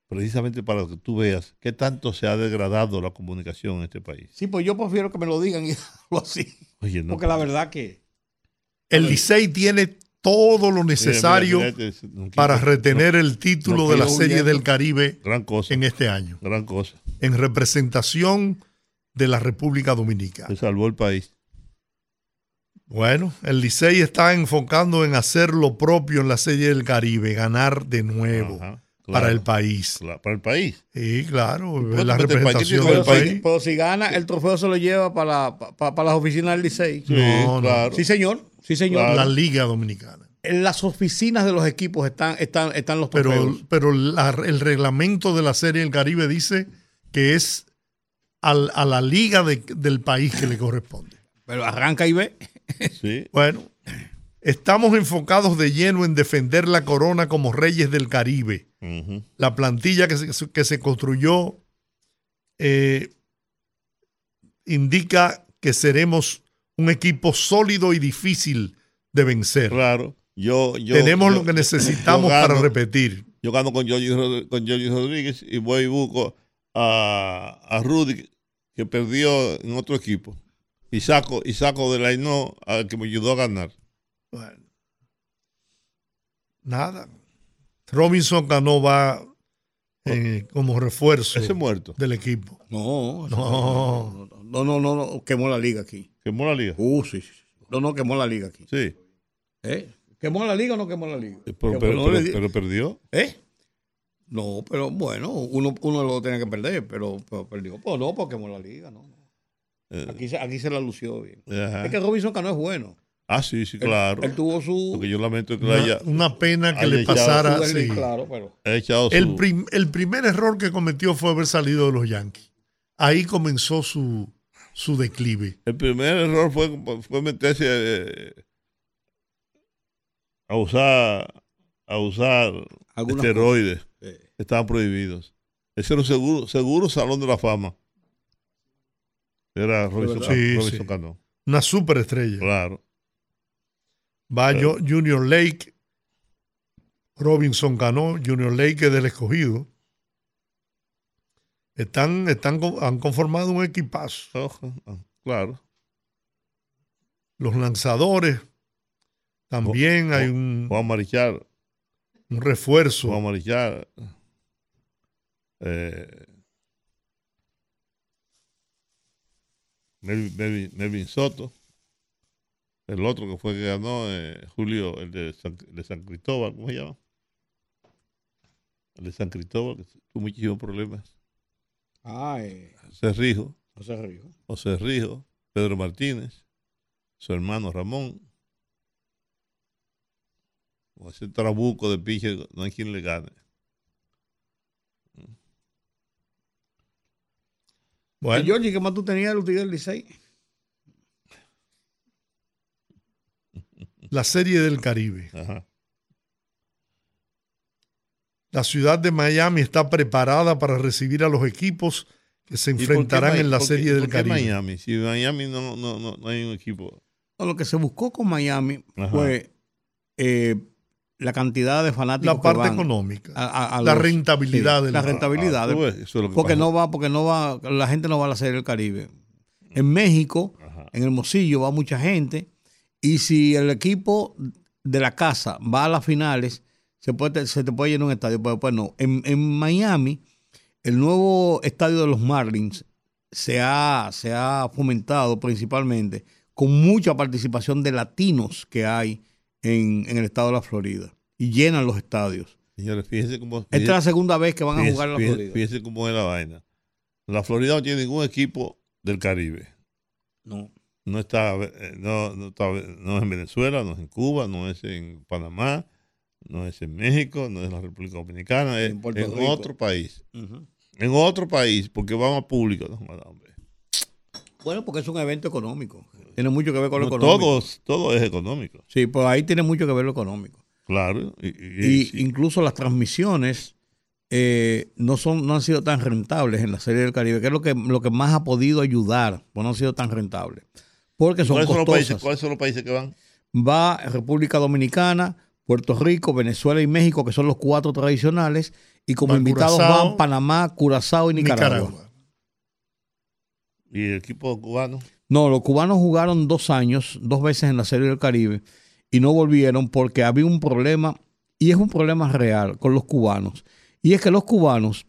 precisamente para que tú veas qué tanto se ha degradado la comunicación en este país. Sí, pues yo prefiero que me lo digan y [LAUGHS] algo así. Oye, no. Porque la verdad que... El Licey tiene todo lo necesario mira, mira, no para retener el título no de la Serie del Caribe Gran cosa. en este año, Gran cosa. en representación de la República Dominicana. Se salvó el país. Bueno, el Licey está enfocando en hacer lo propio en la Serie del Caribe, ganar de nuevo Ajá, para el país. claro, para el país. Sí, claro, Bueno, la representación del si, país. pero si gana, el trofeo se lo lleva para, la- pa- para las oficinas del Licey. Sí, No, no. claro. Sí, señor. Sí, señor. Claro. La Liga Dominicana. En las oficinas de los equipos están, están, están los trofeos. pero la- el reglamento de la Serie del Caribe dice que es al- a la liga de- del país que le corresponde. Pero arranca y ve. Sí. Bueno, estamos enfocados de lleno en defender la corona como reyes del Caribe. La plantilla que se, que se construyó eh, indica que seremos un equipo sólido y difícil de vencer. Claro. Yo, yo, Tenemos yo- lo que necesitamos gano- para repetir. Yo gano con Jorge, con Jorge Rodríguez y voy y busco a, a Rudy, que perdió en otro equipo. Y saco, y saco del Ainó al que me ayudó a ganar. Bueno, nada. Robinson Cano va eh, como refuerzo Ese muerto. del equipo. No, No. no, no, no, no, quemó la liga aquí. Quemó la liga. Uh, sí, sí. No, no, quemó la liga aquí. Sí. ¿Eh? ¿Quemó la liga o no quemó la liga? Pero, Que pero- no pero- le di- pero perdió. ¿Eh? No, pero bueno, uno, uno lo tenía que perder, pero, pero perdió. Pues no, porque quemó la liga, no. Eh, Aquí se, aquí se la lució bien. ajá. Es que Robinson Cano es bueno. Ah, sí, sí, claro. Él, tuvo su. Porque yo lamento que Una, haya, una pena que le pasara. su sí. Claro, pero. haya echado su... El, prim- el primer error que cometió fue haber salido de los Yankees. Ahí comenzó su, su declive. El primer error fue, fue meterse eh, a usar a usar Algunas esteroides cosas. Que estaban prohibidos. Ese era un seguro, seguro salón de la fama. Era Robinson. Sí, Robinson sí. Cano. Una superestrella. Claro. Va Claro. Junior Lake, Robinson Cano, Junior Lake es del escogido. Están, están, han conformado un equipazo. Ah, Claro. Los lanzadores, también hay un, Juan Marichal. un refuerzo. Juan Marichal. Eh, Soto. El otro que fue que ganó, eh, Julio, el de, San, el de San Cristóbal, ¿cómo se llama? El de San Cristóbal, que tuvo muchísimos problemas. Cerrijo, José Río. José Rijo, Pedro Martínez, su hermano Ramón. Con ese trabuco de piche, no hay quien le gane. Bueno, ¿Y Georgie, qué más tú tenías de los Tigres del Licey? [LAUGHS] la Serie del Caribe. Ajá. La ciudad de Miami está preparada para recibir a los equipos que se ¿Y por qué enfrentarán en la por qué- Serie del por qué Caribe. Miami? Si Miami no, no, no, no hay un equipo. No, lo que se buscó con Miami Ajá. fue eh, la cantidad de fanáticos La que parte van económica. a- a la los- rentabilidad sí, de la la- rentabilidad. Ah, ves, eso es lo que porque pasa. no va, porque no va, la gente no va a la Serie del Caribe. En México, Ajá. en Hermosillo va mucha gente y si el equipo de la casa va a las finales, se, puede, se te puede llenar un estadio, pero pues no. En, en Miami, el nuevo estadio de los Marlins se ha, se ha fomentado principalmente con mucha participación de latinos que hay en, en el estado de la Florida y llenan los estadios. Señores, fíjense cómo. Esta es la segunda vez que van a fíjense- jugar en la fíjense- Florida. Fíjense cómo es la vaina. La Florida no tiene ningún equipo del Caribe. No. No está, eh, no, no está, no es en Venezuela, no es en Cuba, no es en Panamá, no es en México, no es en la República Dominicana, es En otro país. En otro país, porque vamos a público. No, hombre. Bueno, porque es un evento económico. Tiene mucho que ver con lo No, económico. todos, todo es económico. Sí, pues ahí tiene mucho que ver lo económico. Claro. Y, y- Y sí. incluso las transmisiones eh, no son no han sido tan rentables en la Serie del Caribe, que es lo que, lo que más ha podido ayudar, pues no han sido tan rentables. Porque son ¿Cuáles son, los países, ¿Cuáles son los países que van? Va República Dominicana, Puerto Rico, Venezuela y México, que son los cuatro tradicionales, y como Va invitados Curazao, van Panamá, Curazao y Nicaragua. Nicaragua. ¿Y el equipo cubano? No, los cubanos jugaron dos años, dos veces en la Serie del Caribe, y no volvieron porque había un problema, y es un problema real con los cubanos, y es que los cubanos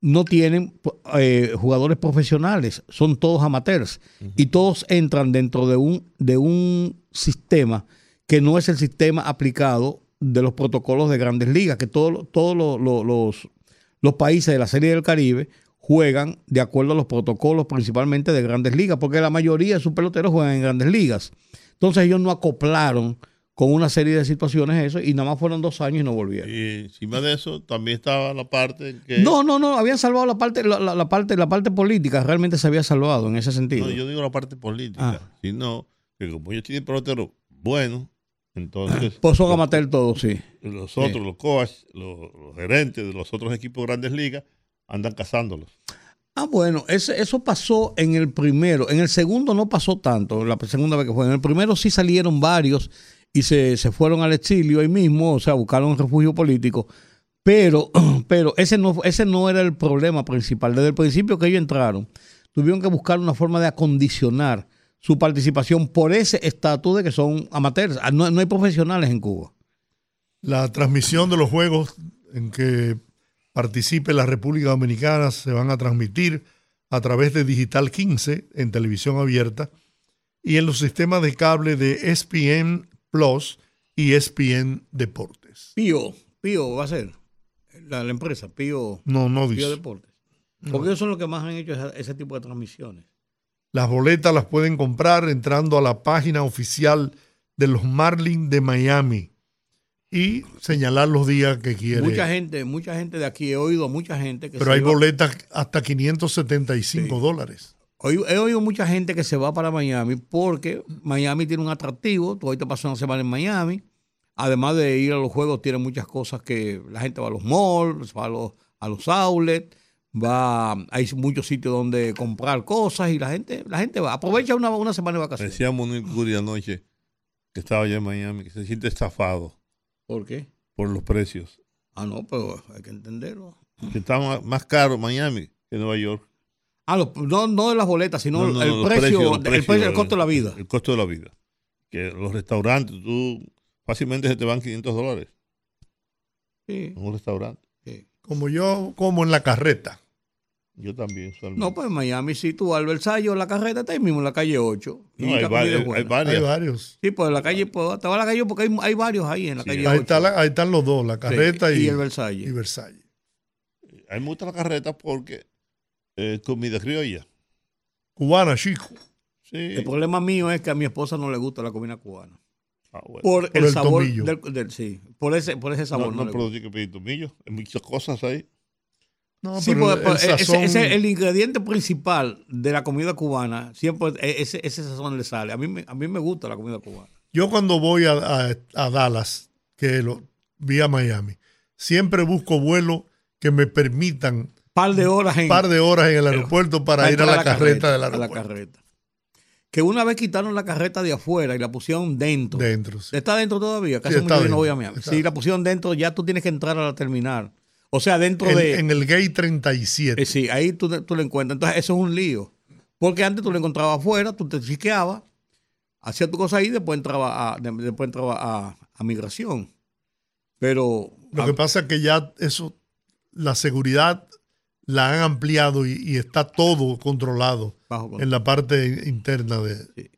no tienen eh, jugadores profesionales, son todos amateurs, y todos entran dentro de un, de un sistema que no es el sistema aplicado de los protocolos de grandes ligas, que todos todos los, los- los- los países de la Serie del Caribe juegan de acuerdo a los protocolos principalmente de grandes ligas, porque la mayoría de sus peloteros juegan en grandes ligas. Entonces ellos no acoplaron con una serie de situaciones eso y nada más fueron dos años y no volvieron. Y encima de eso también estaba la parte en que... No, no, no, habían salvado la parte, la, la- la parte, la parte política, realmente se había salvado en ese sentido. No, yo digo la parte política, Ah. sino que como ellos tienen peloteros buenos, entonces son los, amateurs todos, sí. los otros, los coaches, los, los gerentes de los otros equipos de grandes ligas andan cazándolos. Ah, bueno, ese- eso pasó en el primero. En el segundo no pasó tanto, la segunda vez que fue. En el primero sí salieron varios y se, se fueron al exilio ahí mismo, o sea, buscaron un refugio político. Pero, [CLEARS THROAT] pero ese, no, ese no era el problema principal. Desde el principio que ellos entraron, tuvieron que buscar una forma de acondicionar su participación por ese estatus de que son amateurs. Ah, No, no hay profesionales en Cuba. La transmisión de los juegos en que participe la República Dominicana se van a transmitir a través de Digital 15 en televisión abierta y en los sistemas de cable de ESPN Plus y ESPN Deportes. Pío, Pío va a ser la, la empresa, Pío, No, no Pío dice. Deportes. Porque ellos son los que más han hecho esa- ese tipo de transmisiones. Las boletas las pueden comprar entrando a la página oficial de los Marlins de Miami y señalar los días que quiere. Mucha gente, mucha gente de aquí, he oído a mucha gente que Pero se hay iba- boletas hasta 575 Sí. dólares. He oído mucha gente que se va para Miami porque Miami tiene un atractivo. Tú ahorita pasas una semana en Miami. Además de ir a los juegos, tiene muchas cosas que la gente va a los malls, va a los, a los outlets, va, hay muchos sitios donde comprar cosas y la gente, la gente va. Aprovecha una, una semana de vacaciones. Decía Munir Curi anoche que estaba allá en Miami, que se siente estafado ¿Por qué? por los precios. Ah, no, pero hay que entenderlo. Que está más- caro Miami que Nueva York. Ah, no, no de las boletas, sino No, no, el, precio, precios, el precio, el costo de la vida. El costo de la vida. Que los restaurantes, tú fácilmente se te van 500 dólares Sí, en un restaurante. Como yo, como en la carreta. Yo también. usualmente. No, pues en Miami, si tú vas al Versalles, la carreta está ahí mismo en la calle 8. No, y hay, la comida vari- es hay varios. Sí, pues en la calle, pues, te vas a la calle porque hay, hay varios ahí en la Sí, calle Ahí, 8. está la- ahí están los dos, la Sí, carreta y, y el Versalles. y Versalles. A mí me gusta la carreta porque es comida criolla. Cubana, chico. Sí. El problema mío es que a mi esposa no le gusta la comida cubana. Ah, bueno. Por, Por el, el sabor tomillo. del, del- sí, por ese, por ese sabor. no, No, no tienes que pedir tomillo. Hay muchas cosas ahí. No, Sí, pero pues, el pues, ese- sazón- ese es el ingrediente principal de la comida cubana. Siempre e- ese, ese sazón le sale. A mí, me- a mí me gusta la comida cubana. Yo cuando voy a, a- a Dallas, que lo vi a Miami, siempre busco vuelos que me permitan Par de horas en. un par de horas en el aeropuerto para ir a entrar la, carreta del a la aeropuerto. carreta. Que una vez quitaron la carreta de afuera y la pusieron dentro. Dentro. sí. ¿Está dentro todavía? Casi Sí, mucho no voy a Miami. Si la pusieron dentro, ya tú tienes que entrar a la terminal. O sea, dentro En, de. en el gate 37. eh, sí, ahí tú, tú lo encuentras. Entonces, eso es un lío. Porque antes tú lo encontrabas afuera, tú te chiqueabas, hacías tu cosa ahí, después entraba a, de- después entraba a, a migración. Pero. Lo a- que pasa es que ya eso, la seguridad la han ampliado y, y está todo controlado Bajo en la parte interna de...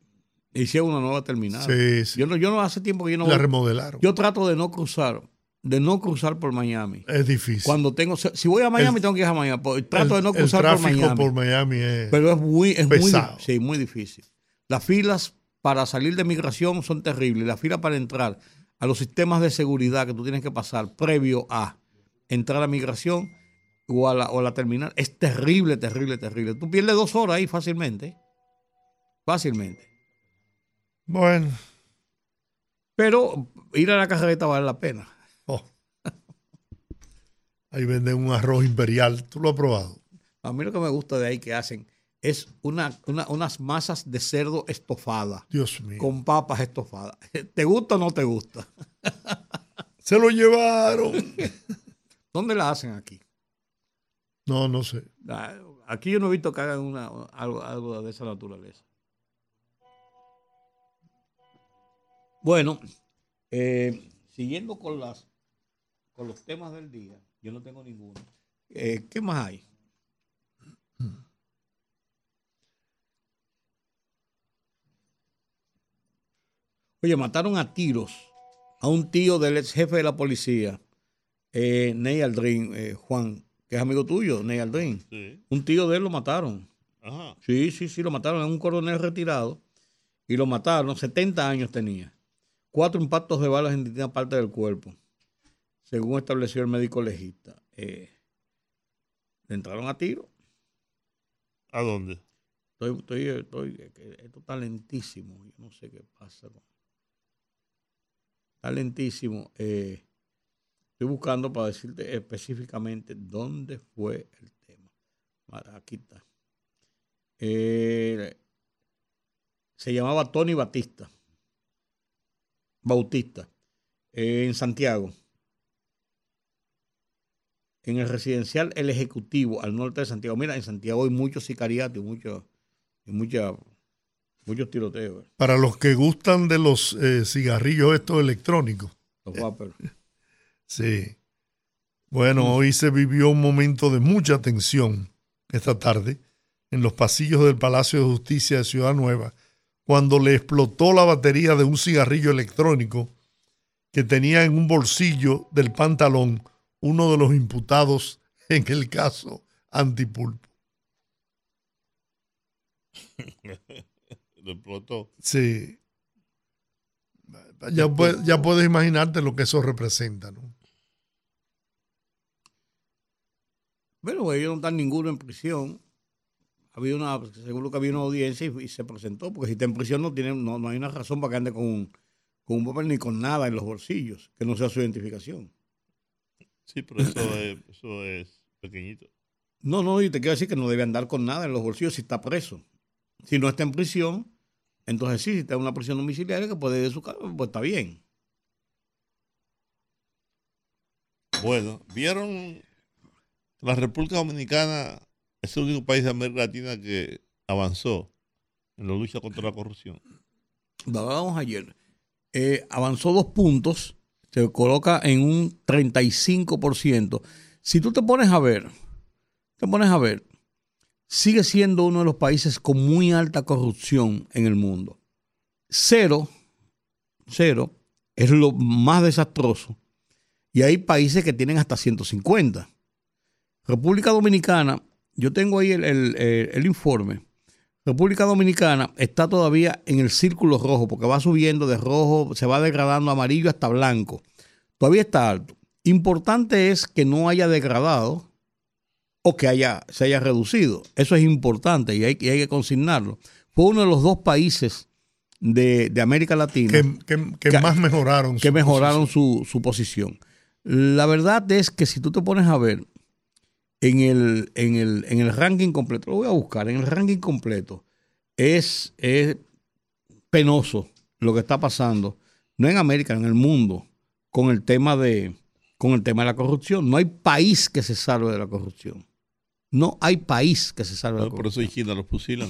Hicieron una nueva terminal. Sí, sí. Yo no, yo no hace tiempo que yo no La voy- remodelaron. Yo trato de no cruzar, de no cruzar por Miami. es difícil. Cuando tengo, si voy a Miami El- tengo que ir a Miami. pues, Trato el, de no el cruzar por tráfico Miami. por Miami es... Pero es muy, es muy, pesado. di- sí, muy difícil. Las filas para salir de migración son terribles. Las filas para entrar a los sistemas de seguridad que tú tienes que pasar previo a entrar a migración o a la, o a la terminal es terrible, terrible, terrible. Tú pierdes dos horas ahí fácilmente. Fácilmente. Bueno, Pero ir a la carreta vale la pena. oh. ahí venden un arroz imperial. ¿Tú lo has probado? A mí lo que me gusta de ahí que hacen es una, una- unas masas de cerdo estofada Dios mío. con papas estofadas. [LAUGHS] ¿Te gusta o no te gusta? [LAUGHS] Se lo llevaron. [LAUGHS] ¿Dónde la hacen aquí? No, no sé. Ah, Aquí yo no he visto que hagan una, algo, algo de esa naturaleza. Bueno, eh, siguiendo con las con los temas del día, yo no tengo ninguno. Eh, ¿Qué más hay? Oye, mataron a tiros a un tío del ex jefe de la policía, eh, Ney Aldrin, eh, Juan, que es amigo tuyo, Ney Aldrin. Sí. Un tío de él lo mataron. Ajá. Sí, sí, sí, lo mataron. Es un coronel retirado. Y lo mataron. 70 años tenía. Cuatro impactos de balas en distintas partes del cuerpo. Según estableció el médico legista. Eh, le entraron a tiro. ¿A dónde? Estoy, estoy, estoy, esto está lentísimo. Yo no sé qué pasa. con- Está lentísimo. Eh, estoy buscando para decirte específicamente dónde fue el tema. Aquí está. Eh, se llamaba Tony Batista. Bautista. eh, en Santiago. En el residencial El Ejecutivo, al norte de Santiago. Mira, en Santiago hay muchos sicariatos y muchos y mucha- muchos tiroteos. Para los que gustan de los eh, cigarrillos estos electrónicos. Los guapos. Sí. Bueno, hoy se vivió un momento de mucha tensión esta tarde en los pasillos del Palacio de Justicia de Ciudad Nueva, cuando le explotó la batería de un cigarrillo electrónico que tenía en un bolsillo del pantalón uno de los imputados en el caso Antipulpo. [LAUGHS] Lo explotó. Sí. Ya, puedes- ya puedes imaginarte lo que eso representa, ¿no? Bueno, ellos no están ninguno en prisión. Había una, seguro que había una audiencia y, y se presentó, porque si está en prisión no tiene, no, no hay una razón para que ande con un, con un papel ni con nada en los bolsillos, que no sea su identificación. Sí, pero eso es, eso es pequeñito. No, no, y te quiero decir que no debe andar con nada en los bolsillos si está preso. Si no está en prisión, entonces sí, si está en una prisión domiciliaria que puede ir de su casa, pues está bien. Bueno, ¿vieron? La República Dominicana es el único país de América Latina que avanzó en la lucha contra la corrupción. Hablábamos ayer. Eh, avanzó dos puntos, se coloca en un 35%. Si tú te pones a ver, te pones a ver, sigue siendo uno de los países con muy alta corrupción en el mundo. Cero, cero, es lo más desastroso. Y hay países que tienen hasta 150. República Dominicana, yo tengo ahí el, el- el- el informe. República Dominicana está todavía en el círculo rojo, porque va subiendo de rojo, se va degradando amarillo hasta blanco. Todavía está alto. Importante es que no haya degradado o que haya, se haya reducido. Eso es importante y hay, y hay que consignarlo. Fue uno de los dos países de, de América Latina Que, que- que Que- más mejoraron. que su mejoraron posición. su, su posición. La verdad es que si tú te pones a ver en el, en el, en el ranking completo, lo voy a buscar, en el ranking completo, es, es penoso lo que está pasando, no en América, en el mundo, con el tema de, con el tema de la corrupción. No hay país que se salve de la corrupción. No hay país que se salve de la Por eso corrupción. en China los fusilan.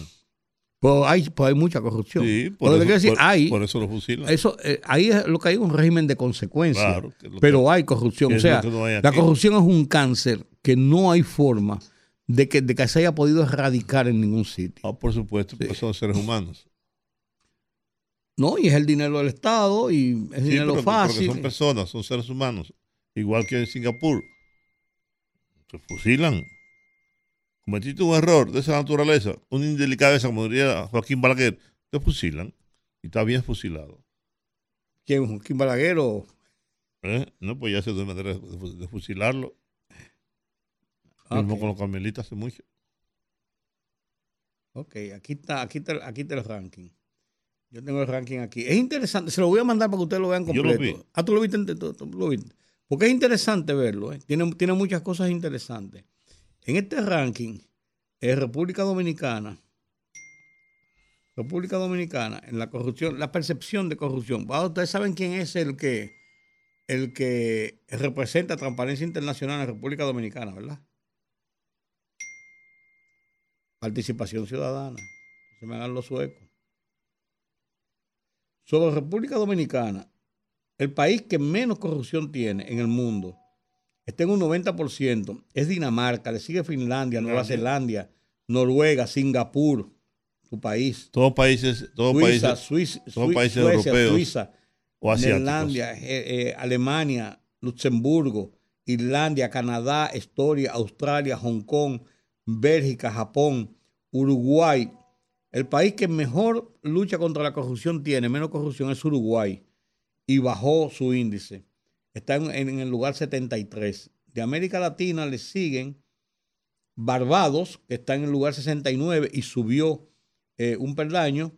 Pues hay, pues hay mucha corrupción. Sí, Lo por eso, decir, por- hay, por eso los fusilan. eso, eh, ahí es lo que hay un régimen de consecuencias. Claro, lo que- pero hay corrupción. O lo sea, no la corrupción es un cáncer que no hay forma de que, de que se haya podido erradicar en ningún sitio. Ah, por supuesto, porque son seres humanos. No, y es el dinero del Estado y es Sí, dinero pero- fácil. Porque son personas, son seres humanos. Igual que en Singapur. Se fusilan. Cometiste un error de esa naturaleza, una indelicadeza, como diría Joaquín Balaguer, te fusilan. Y está bien fusilado. ¿Quién? Joaquín Balaguer o- ¿eh? No, pues ya se de manera de, de fusilarlo. Mismo Ok. con los carmelitas hace mucho. Ok, aquí está, aquí está, aquí está el ranking. Yo tengo el ranking aquí. Es interesante, se lo voy a mandar para que ustedes lo vean Yo lo completo. vi. Ah, tú lo viste, tú- tú lo viste. Porque es interesante verlo, ¿eh? tiene, tiene muchas cosas interesantes. En este ranking, es República Dominicana, República Dominicana, en la corrupción, la percepción de corrupción. Ustedes saben quién es el que, el que representa Transparencia Internacional en República Dominicana, ¿verdad? Participación ciudadana. Se me hagan los suecos. Sobre República Dominicana, el país que menos corrupción tiene en el mundo, está en un 90%, es Dinamarca, le sigue Finlandia, Nueva Zelanda, Noruega, Singapur, tu país, Todos países, todos Suiza, países Suiza, todos Sui- países Suecia, europeos Suiza, o. Neerlandia, eh, eh, Alemania, Luxemburgo, Irlanda, Canadá, Estonia, Australia, Hong Kong, Bélgica, Japón, Uruguay. El país que mejor lucha contra la corrupción tiene, menos corrupción, es Uruguay. Y bajó su índice. Está en, el lugar 73. De América Latina le siguen Barbados, que está en el lugar 69 y subió eh, un peldaño.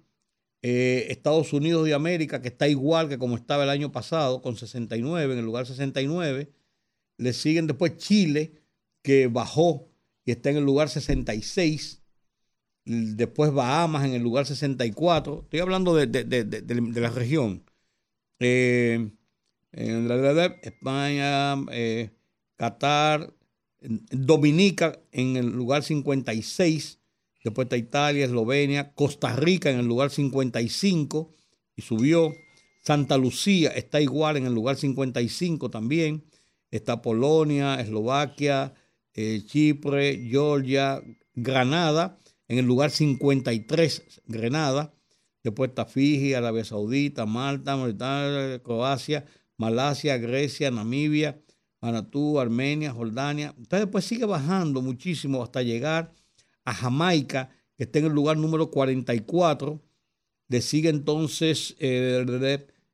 Eh, Estados Unidos de América, que está igual que como estaba el año pasado, con 69, en el lugar 69. Le siguen después Chile, que bajó y está en el lugar 66. L- Después Bahamas en el lugar 64. Estoy hablando de- de- de- de la región. Eh, en la- la- España, eh, Qatar, Dominica en el lugar 56. Después está Italia, Eslovenia, Costa Rica en el lugar 55 y subió. Santa Lucía está igual en el lugar 55 también. Está Polonia, Eslovaquia, eh, Chipre, Georgia, Granada en el lugar 53, Granada. Después está Fiji, Arabia Saudita, Malta, Mauritania, Croacia, Malasia, Grecia, Namibia, Manatú, Armenia, Jordania. Entonces después sigue bajando muchísimo hasta llegar a Jamaica, que está en el lugar número 44. Le sigue entonces, eh,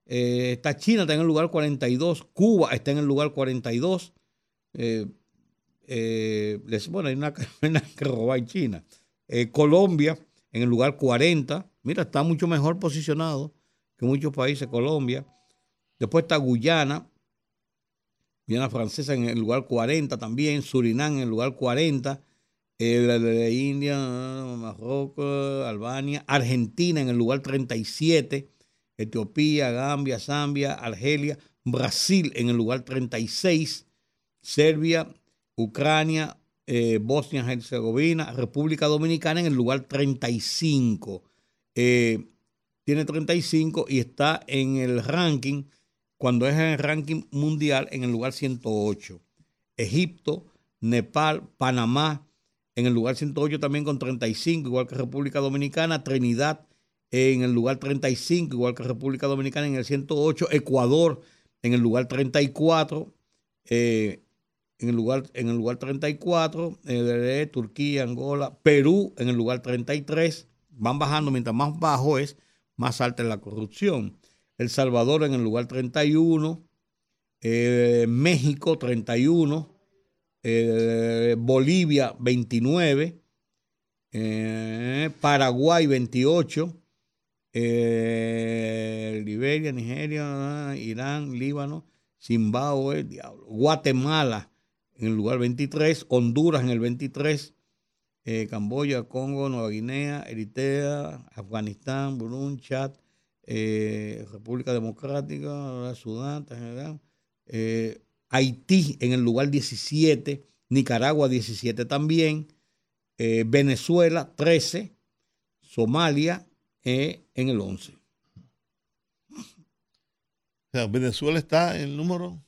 eh, está China, está en el lugar 42. Cuba está en el lugar 42. Eh, eh, les- bueno, hay una, [LAUGHS] una que robar en China. Colombia en el lugar 40. Mira, está mucho mejor posicionado que muchos países. Colombia. Después está Guyana. Guyana francesa en el lugar 40 también. Surinam en el lugar 40. eh, India, Marruecos, Albania. Argentina en el lugar 37. Etiopía, Gambia, Zambia, Argelia. Brasil en el lugar 36. Serbia, Ucrania, eh, Bosnia-Herzegovina, República Dominicana en el lugar 35. Eh, tiene 35 y está en el ranking, cuando es en el ranking mundial, en el lugar 108. Egipto, Nepal, Panamá, en el lugar 108 también con 35, igual que República Dominicana, Trinidad en el lugar 35, igual que República Dominicana en el 108, Ecuador en el lugar 34, eh, en el lugar, en el lugar 34, eh, Turquía, Angola, Perú en el lugar 33, van bajando, mientras más bajo es, más alta es la corrupción. El Salvador en el lugar 31, eh, México 31, eh, Bolivia 29, eh, Paraguay 28, eh, Liberia, Nigeria, Irán, Líbano, Zimbabue, diablo, Guatemala en el lugar 23, Honduras en el 23, eh, Camboya, Congo, Nueva Guinea, Eritrea, Afganistán, Burundi, Chad, eh, República Democrática, Sudán, eh, Haití en el lugar 17, Nicaragua 17 también, eh, Venezuela 13, Somalia eh, en el 11. O sea, Venezuela está en el número.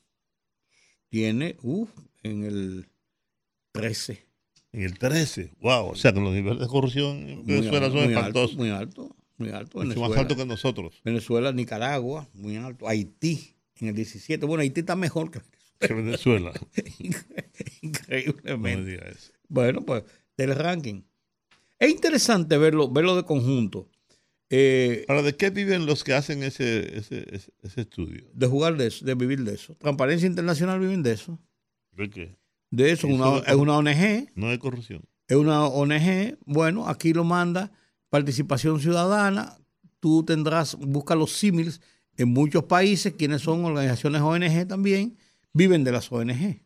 Tiene, uff, en el 13. En el 13. Wow. O sea que los niveles de corrupción en Muy Venezuela alto, son muy alto, espantosos. muy alto, muy alto. Mucho más Venezuela. alto que nosotros. Venezuela, Nicaragua, muy alto. Haití, en el 17. Bueno, Haití está mejor que Venezuela. [LAUGHS] Increíblemente. eso. Bueno, pues del ranking. Es interesante verlo, verlo de conjunto. Eh, Ahora, ¿de qué viven los que hacen ese, ese, ese, ese estudio? de jugar de eso, de vivir de eso. Transparencia Internacional viven de eso. ¿De qué? De eso, una- es una ONG. No hay corrupción. Es una ONG. Bueno, aquí lo manda Participación Ciudadana. Tú tendrás, busca los símiles en muchos países, quienes son organizaciones ONG también, viven de las ONG.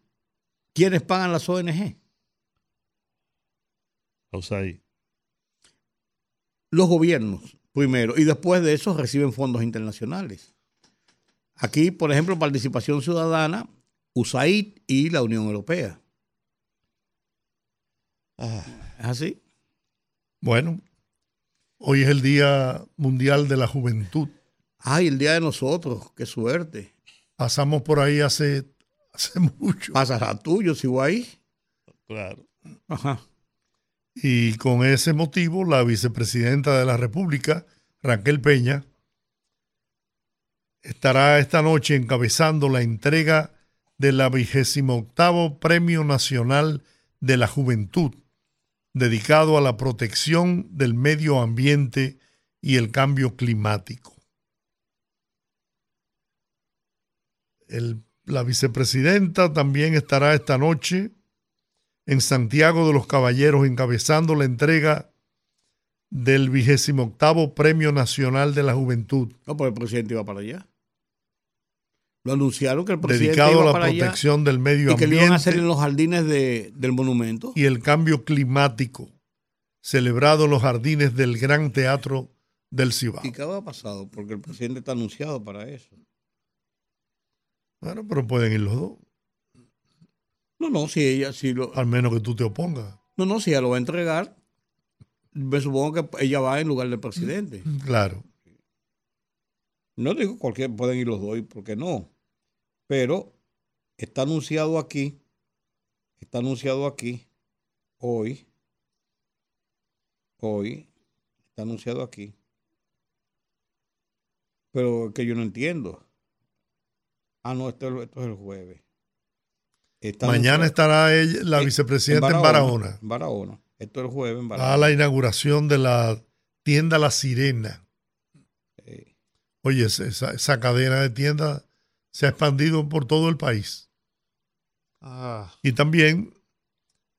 ¿Quiénes pagan las ONG? Ausaí. Los gobiernos, primero, y después de eso reciben fondos internacionales. Aquí, por ejemplo, Participación Ciudadana, USAID y la Unión Europea. ¿Es así? Bueno, hoy es el Día Mundial de la Juventud. Ay, el día de nosotros, qué suerte. Pasamos por ahí hace, hace [LAUGHS] mucho. Pasará tuyo, sigo ahí. Claro. Ajá. Y con ese motivo, la vicepresidenta de la República, Raquel Peña, estará esta noche encabezando la entrega de la vigésimo octavo Premio Nacional de la Juventud, dedicado a la protección del medio ambiente y el cambio climático. La vicepresidenta también estará esta noche en Santiago de los Caballeros encabezando la entrega del vigésimo octavo Premio Nacional de la Juventud, No, pues el presidente iba para allá. Lo anunciaron que el presidente dedicado iba a la para allá protección del medio y que lo iban a hacer en ambiente los jardines de- del monumento. y el cambio climático, celebrado en los jardines del Gran Teatro del Cibao. ¿Y qué ha pasado? Porque el presidente está anunciado para eso. Bueno, pero pueden ir los dos, No, no, si ella, si lo, al menos que tú te opongas. no, no, si ella lo va a entregar, me supongo que ella va en lugar del presidente. Claro. No digo cualquier, pueden ir los dos, ¿por qué no? Pero está anunciado aquí, está anunciado aquí, hoy, hoy, está anunciado aquí. Pero que yo no entiendo. Ah, no, esto, esto es el jueves. Está Mañana estará ella, la en- vicepresidenta en Barahona. En Barahona. Esto es el jueves en a Barahona. la inauguración de la tienda La Sirena. Oye, esa cadena de tiendas se ha expandido por todo el país. Ah, Y también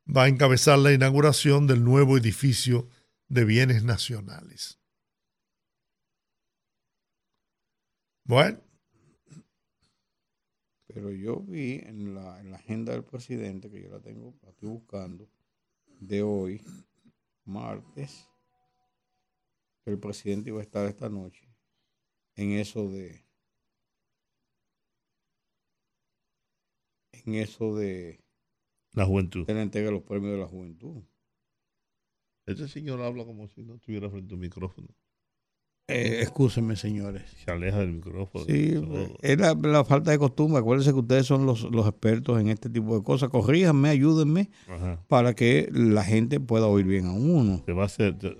va a encabezar la inauguración del nuevo edificio de bienes nacionales. Bueno, Pero yo vi en la, en la agenda del presidente, que yo la tengo, la estoy buscando, de hoy, martes, que el presidente iba a estar esta noche en eso de. En eso de, la juventud. de la entrega de los premios de la juventud. Este señor habla como si no estuviera frente a un micrófono. Eh, excúsenme, señores. Se aleja del micrófono. Sí, es la, la falta de costumbre. Acuérdense que ustedes son los, los expertos en este tipo de cosas. Corríjanme, ayúdenme Ajá. para que la gente pueda oír bien a uno. Te va a hacer, te,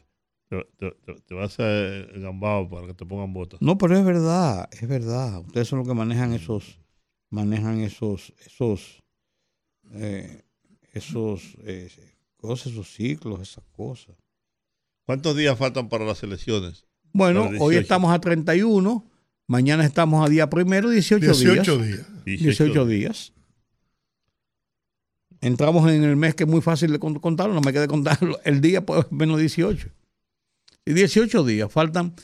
te, te- te- te va a hacer gambado para que te pongan botas. No, pero es verdad, es verdad. Ustedes son los que manejan esos, manejan esos, esos, eh, esos eh, cosas, esos ciclos, esas cosas. ¿Cuántos días faltan para las elecciones? Bueno, hoy 18. estamos a 31, mañana estamos a día primero, 18, 18 días. días. 18 días. Entramos en el mes que es muy fácil de con- contarlo, no me quede contarlo. El día pues menos 18. Y 18 días, faltan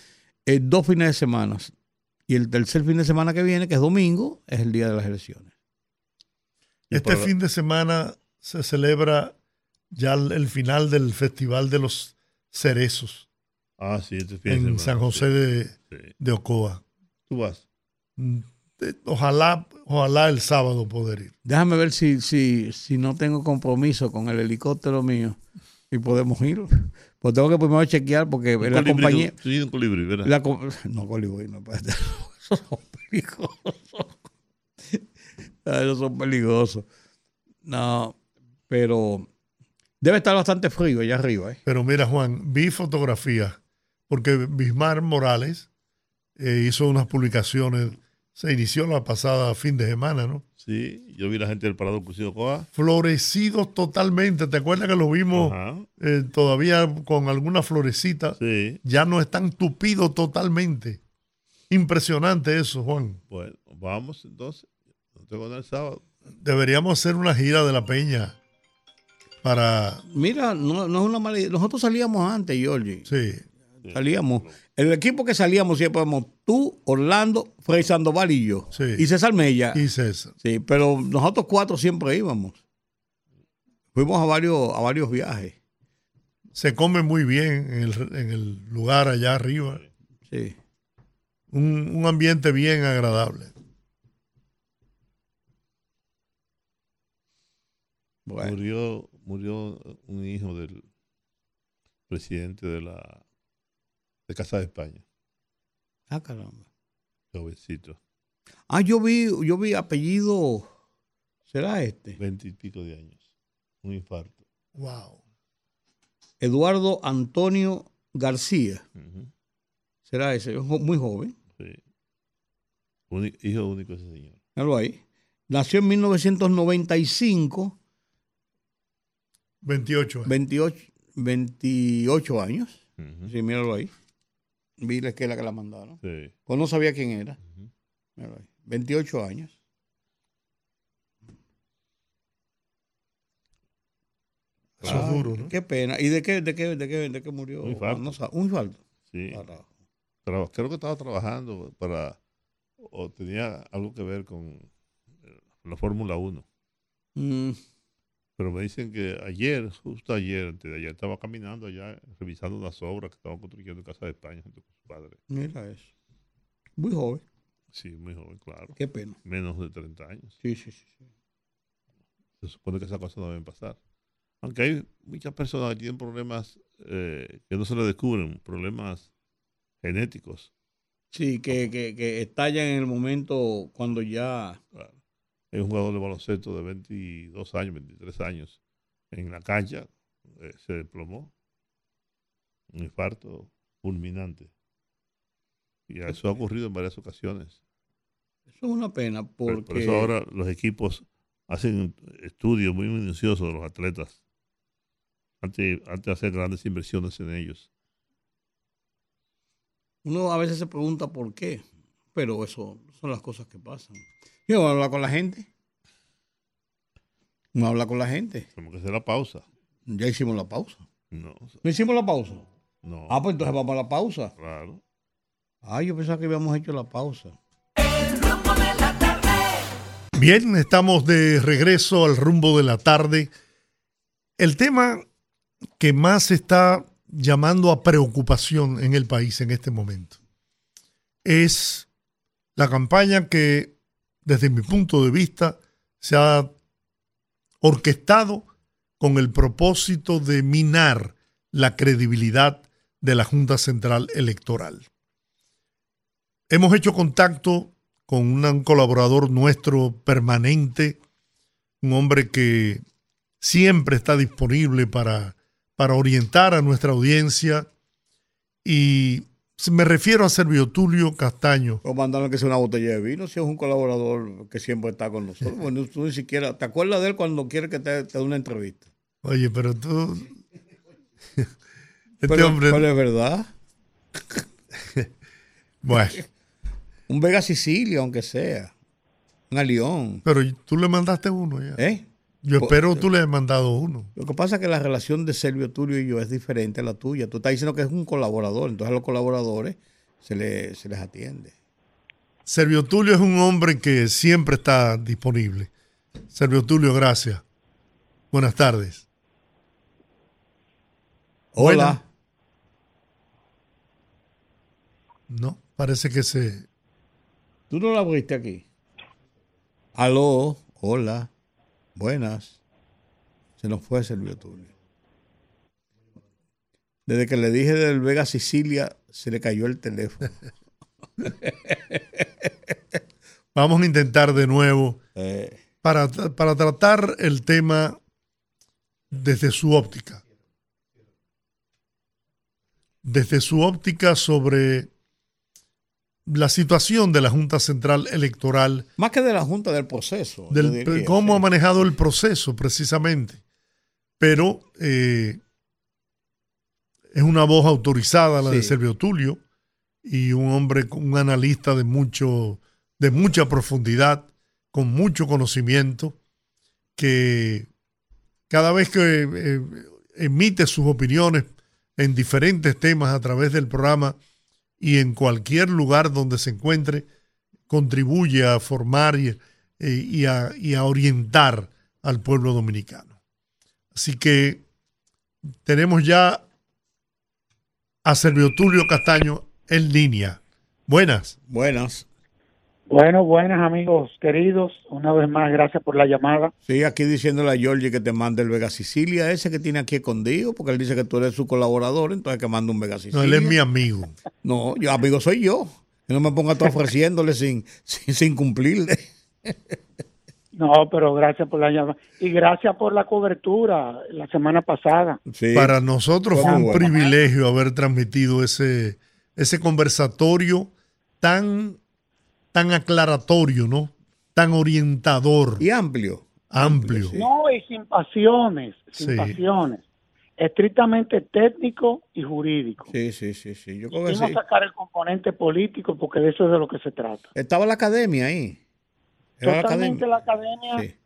eh, dos fines de semana. Y el tercer fin de semana que viene, que es domingo, es el día de las elecciones. Este fin de semana se celebra ya el el final del Festival de los Cerezos Ah, sí, este fin de en semana, San sí, José de, sí. de Ocoa. Tú vas. Mm, eh, Ojalá, ojalá el sábado poder ir. Déjame ver si, si, si no tengo compromiso con el helicóptero mío y podemos ir. Pues tengo que primero chequear porque Un la compañía... tienes un colibrí, ¿verdad? La [LAUGHS] no, colibrí, no, espérate. [LAUGHS] Esos son peligrosos. [LAUGHS] Esos son peligrosos. No, pero Debe estar bastante frío allá arriba, ¿eh? Pero mira, Juan, vi fotografías, porque Bismar Morales eh, hizo unas publicaciones, se inició la pasada fin de semana, ¿no? Sí, yo vi la gente del Parado Crucido Coa. Florecidos totalmente. ¿Te acuerdas que lo vimos eh, todavía con alguna florecita? Sí. Ya no están tupidos totalmente. Impresionante eso, Juan. Bueno, vamos entonces. No tengo nada el sábado. Deberíamos hacer una gira de la peña para... Mira, no, no es una mala idea. Nosotros salíamos antes, Georgie. Sí, Salíamos. El equipo que salíamos siempre éramos tú, Orlando, Frey Sandoval y yo. Sí. Y César Mella. y César. Sí, pero nosotros cuatro siempre íbamos. Fuimos a varios, a varios viajes. Se come muy bien en el, en el lugar allá arriba. Sí. Un, un ambiente bien agradable. Bueno, Murió, murió un hijo del presidente de la de Casa de España, ah, caramba. jovencito, Ah, yo vi, yo vi apellido. ¿Será este? veinte y pico de años, un infarto. Wow. Eduardo Antonio García. ¿Será ese? Muy joven. sí. Hijo único de ese señor. Míralo ahí. Nació en 1995, 28 años. 28, 28 años. Ujú, Sí, míralo ahí. Vi la que es la que la mandaron. sí. Pues no sabía quién era. Míralo ahí. 28 años. Eso es Ay, duro, ¿no? Qué pena. ¿Y de qué, de qué, de qué, de qué murió? Un infarto. No un infarto. Sí. Traba- creo que estaba trabajando para, o tenía algo que ver con eh, la Fórmula 1. Mm, Pero me dicen que ayer, justo ayer, antes de ayer, estaba caminando allá, revisando unas obras que estaban construyendo en Casa de España junto con su padre. mira eso. Muy joven. Sí, muy joven, claro. Qué pena. Menos de 30 años. Sí, sí, sí. sí. Se supone que esas cosas no deben pasar. Aunque hay muchas personas que tienen problemas eh, que no se les descubren, problemas genéticos. Sí, que, que, que estallan en el momento cuando ya. Claro. Hay un jugador de baloncesto de 22 años, 23 años, en la cancha, eh, se desplomó. Un infarto fulminante. Y eso ha ocurrido en varias ocasiones. Eso es una pena Por, porque. por eso ahora los equipos hacen estudios muy minuciosos de los atletas antes, antes de hacer grandes inversiones en ellos. Uno a veces se pregunta por qué, pero eso son las cosas que pasan. Yo habla con la gente. No habla con la gente. Tenemos que hacer la pausa. Ya hicimos la pausa. No, ¿No hicimos la pausa? no, Ah, pues entonces vamos a la pausa. claro. Ah, yo pensaba que habíamos hecho la pausa. El rumbo de la tarde. Bien, estamos de regreso al rumbo de la tarde. El tema que más está llamando a preocupación en el país en este momento es la campaña que, desde mi punto de vista, se ha orquestado con el propósito de minar la credibilidad de la Junta Central Electoral. Hemos hecho contacto con un colaborador nuestro permanente, un hombre que siempre está disponible para, para orientar a nuestra audiencia y me refiero a Servio Tulio Castaño. O mandarle que sea una botella de vino si es un colaborador que siempre está con nosotros. Bueno, tú ni siquiera te acuerdas de él cuando quiere que te, te dé una entrevista. Oye, pero tú... [LAUGHS] Este pero, hombre... pero es verdad. [LAUGHS] Bueno, Un Vega Sicilia, aunque sea. Un Alión. pero tú le mandaste uno ya. ¿Eh? Yo espero tú le hayas mandado uno. Lo que pasa es que la relación de Servio Tulio y yo es diferente a la tuya. Tú estás diciendo que es un colaborador, entonces a los colaboradores se, le- se les atiende. Servio Tulio es un hombre que siempre está disponible. Servio Tulio, gracias. Buenas tardes. Hola. No, parece que se... ¿Tú no la abriste aquí? Aló, hola, buenas. Se nos fue Servio Tulio. Desde que le dije del Vega Sicilia, se le cayó el teléfono. [LAUGHS] Vamos a intentar de nuevo Eh, para, para tratar el tema desde su óptica. Desde su óptica sobre la situación de la Junta Central Electoral, Más que de la Junta del proceso. del, diría, cómo sí. ha manejado el proceso precisamente. Pero eh, es una voz autorizada la de. Servio Tulio y un hombre, un analista de, mucho, de mucha profundidad, con mucho conocimiento, que cada vez que eh, emite sus opiniones en diferentes temas a través del programa y en cualquier lugar donde se encuentre, contribuye a formar y, eh, y a, y a orientar al pueblo dominicano. Así que tenemos ya a Servio Tulio Castaño en línea. Buenas. Buenas. Bueno, buenas amigos queridos. Una vez más, gracias por la llamada. Sí, aquí diciéndole a Georgie que te mande el Vega Sicilia ese que tiene aquí escondido, porque él dice que tú eres su colaborador, entonces que mande un Vega No, Sicilia. él es mi amigo. No, yo amigo soy yo. Que no me ponga todo [LAUGHS] ofreciéndole sin, sin, sin cumplirle. No, pero gracias por la llamada. Y gracias por la cobertura la semana pasada. Sí. Para nosotros fue un bueno. privilegio haber transmitido ese, ese conversatorio tan, tan aclaratorio, ¿no? Tan orientador, Y amplio. amplio. sí. No, y sin pasiones, sin Sí. pasiones. Estrictamente técnico y jurídico. Sí, sí, sí, sí. Yo creo que Quisimos sí. sacar el componente político porque de eso es de lo que se trata. Estaba la academia ahí. Era la Totalmente academia. la academia Sí.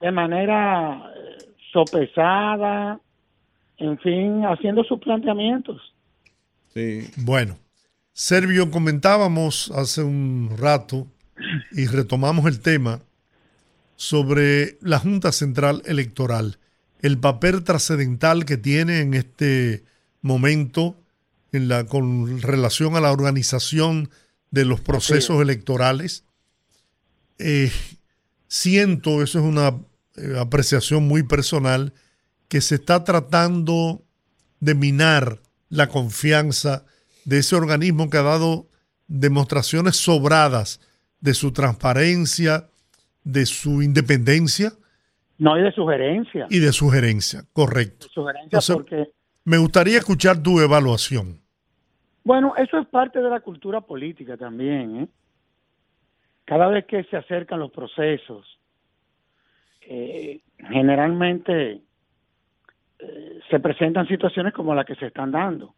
de manera eh, sopesada, en fin, haciendo sus planteamientos. Sí. Bueno, Servio, comentábamos hace un rato y retomamos el tema sobre la Junta Central Electoral, el papel trascendental que tiene en este momento en la, con relación a la organización de los procesos electorales. Eh, siento, eso es una eh, apreciación muy personal, que se está tratando de minar la confianza de ese organismo que ha dado demostraciones sobradas de su transparencia, de su independencia No hay de sugerencia. y de su gerencia. Correcto. Sugerencia Entonces- porque, Me gustaría escuchar tu evaluación. bueno, eso es parte de la cultura política también. ¿eh? Cada vez que se acercan los procesos, eh, generalmente eh, se presentan situaciones como las que se están dando.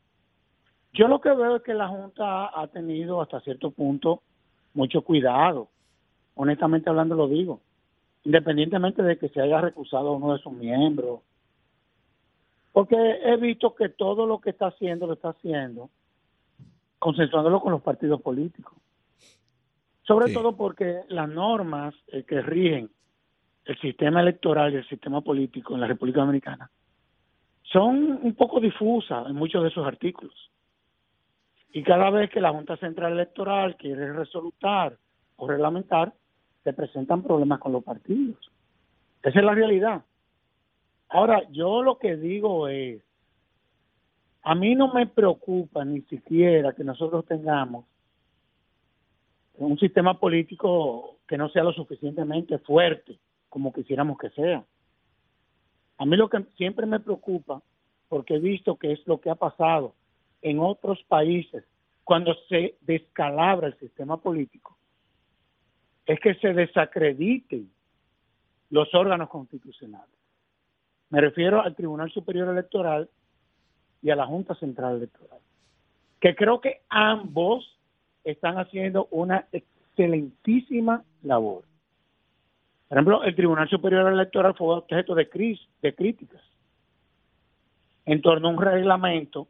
Yo lo que veo es que la Junta ha tenido hasta cierto punto mucho cuidado. Honestamente hablando lo digo. Independientemente de que se haya recusado a uno de sus miembros. Porque he visto que todo lo que está haciendo lo está haciendo consensuándolo con los partidos políticos. Sobre Sí. todo porque las normas eh, que rigen el sistema electoral y el sistema político en la República Dominicana son un poco difusas en muchos de esos artículos. Y cada vez que la Junta Central Electoral quiere resolutar o reglamentar, se presentan problemas con los partidos. Esa es la realidad. Ahora, yo lo que digo es, a mí no me preocupa ni siquiera que nosotros tengamos un sistema político que no sea lo suficientemente fuerte como quisiéramos que sea. A mí lo que siempre me preocupa, porque he visto que es lo que ha pasado en otros países cuando se descalabra el sistema político, es que se desacrediten los órganos constitucionales. Me refiero al Tribunal Superior Electoral y a la Junta Central Electoral, que creo que ambos están haciendo una excelentísima labor. Por ejemplo, el Tribunal Superior Electoral fue objeto de, de críticas en torno a un reglamento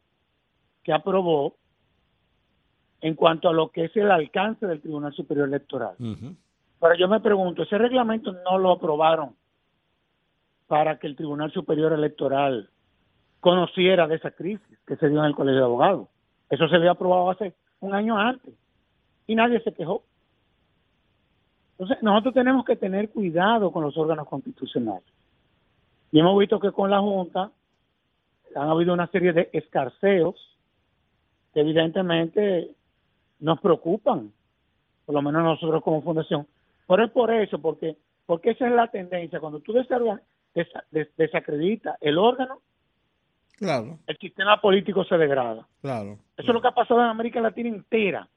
que aprobó en cuanto a lo que es el alcance del Tribunal Superior Electoral. Ujú. Pero yo me pregunto, ese reglamento no lo aprobaron para que el Tribunal Superior Electoral conociera de esa crisis que se dio en el Colegio de Abogados. Eso se había aprobado hace un año antes y nadie se quejó. Entonces, nosotros tenemos que tener cuidado con los órganos constitucionales. Y hemos visto que con la Junta han habido una serie de escarceos que evidentemente nos preocupan, por lo menos nosotros como fundación. Pero es por eso, porque, porque esa es la tendencia. Cuando tú desorga- desa- des- desacredita el órgano, Claro, el sistema político se degrada. claro. Eso es lo que ha pasado en América Latina entera.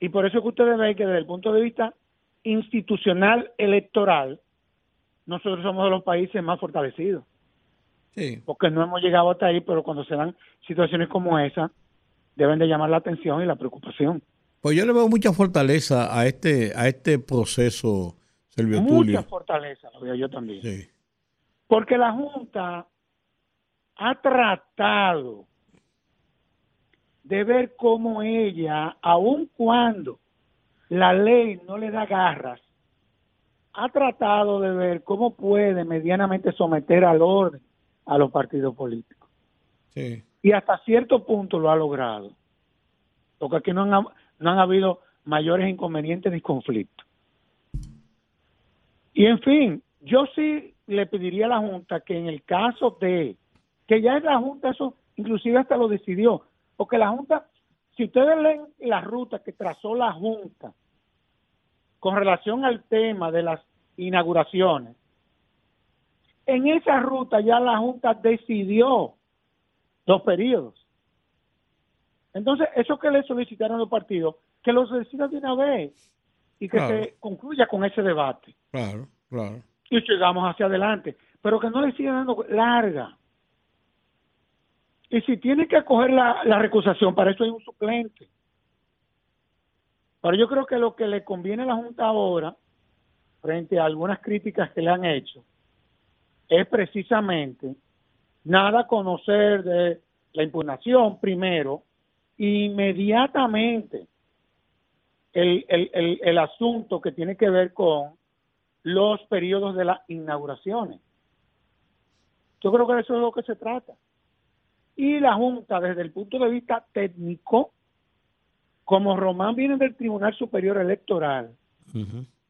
Y por eso es que ustedes ven que desde el punto de vista institucional electoral, nosotros somos de los países más fortalecidos, Sí. porque no hemos llegado hasta ahí, pero cuando se dan situaciones como esa, deben de llamar la atención y la preocupación. Pues yo le veo mucha fortaleza a este, a este proceso, Servio Tulio. Mucha fortaleza, lo veo yo también. Sí. Porque la Junta ha tratado de ver cómo ella, aun cuando la ley no le da garras, ha tratado de ver cómo puede medianamente someter al orden a los partidos políticos. Sí. Y hasta cierto punto lo ha logrado. Porque aquí no han, no han habido mayores inconvenientes ni conflictos. Y en fin, yo sí le pediría a la Junta que en el caso de, que ya la Junta eso inclusive hasta lo decidió, porque la Junta, si ustedes leen la ruta que trazó la Junta con relación al tema de las inauguraciones, en esa ruta ya la Junta decidió los periodos. Entonces, eso que le solicitaron los partidos, que los decidan de una vez y que Claro. se concluya con ese debate Claro, claro. y sigamos hacia adelante, pero que no le sigan dando larga. Y si tiene que acoger la, la recusación, para eso hay un suplente. Pero yo creo que lo que le conviene a la Junta ahora, frente a algunas críticas que le han hecho, es precisamente nada conocer de la impugnación primero, inmediatamente el, el, el, el asunto que tiene que ver con los periodos de las inauguraciones. Yo creo que eso es lo que se trata. Y la Junta, desde el punto de vista técnico, como Román viene del Tribunal Superior Electoral,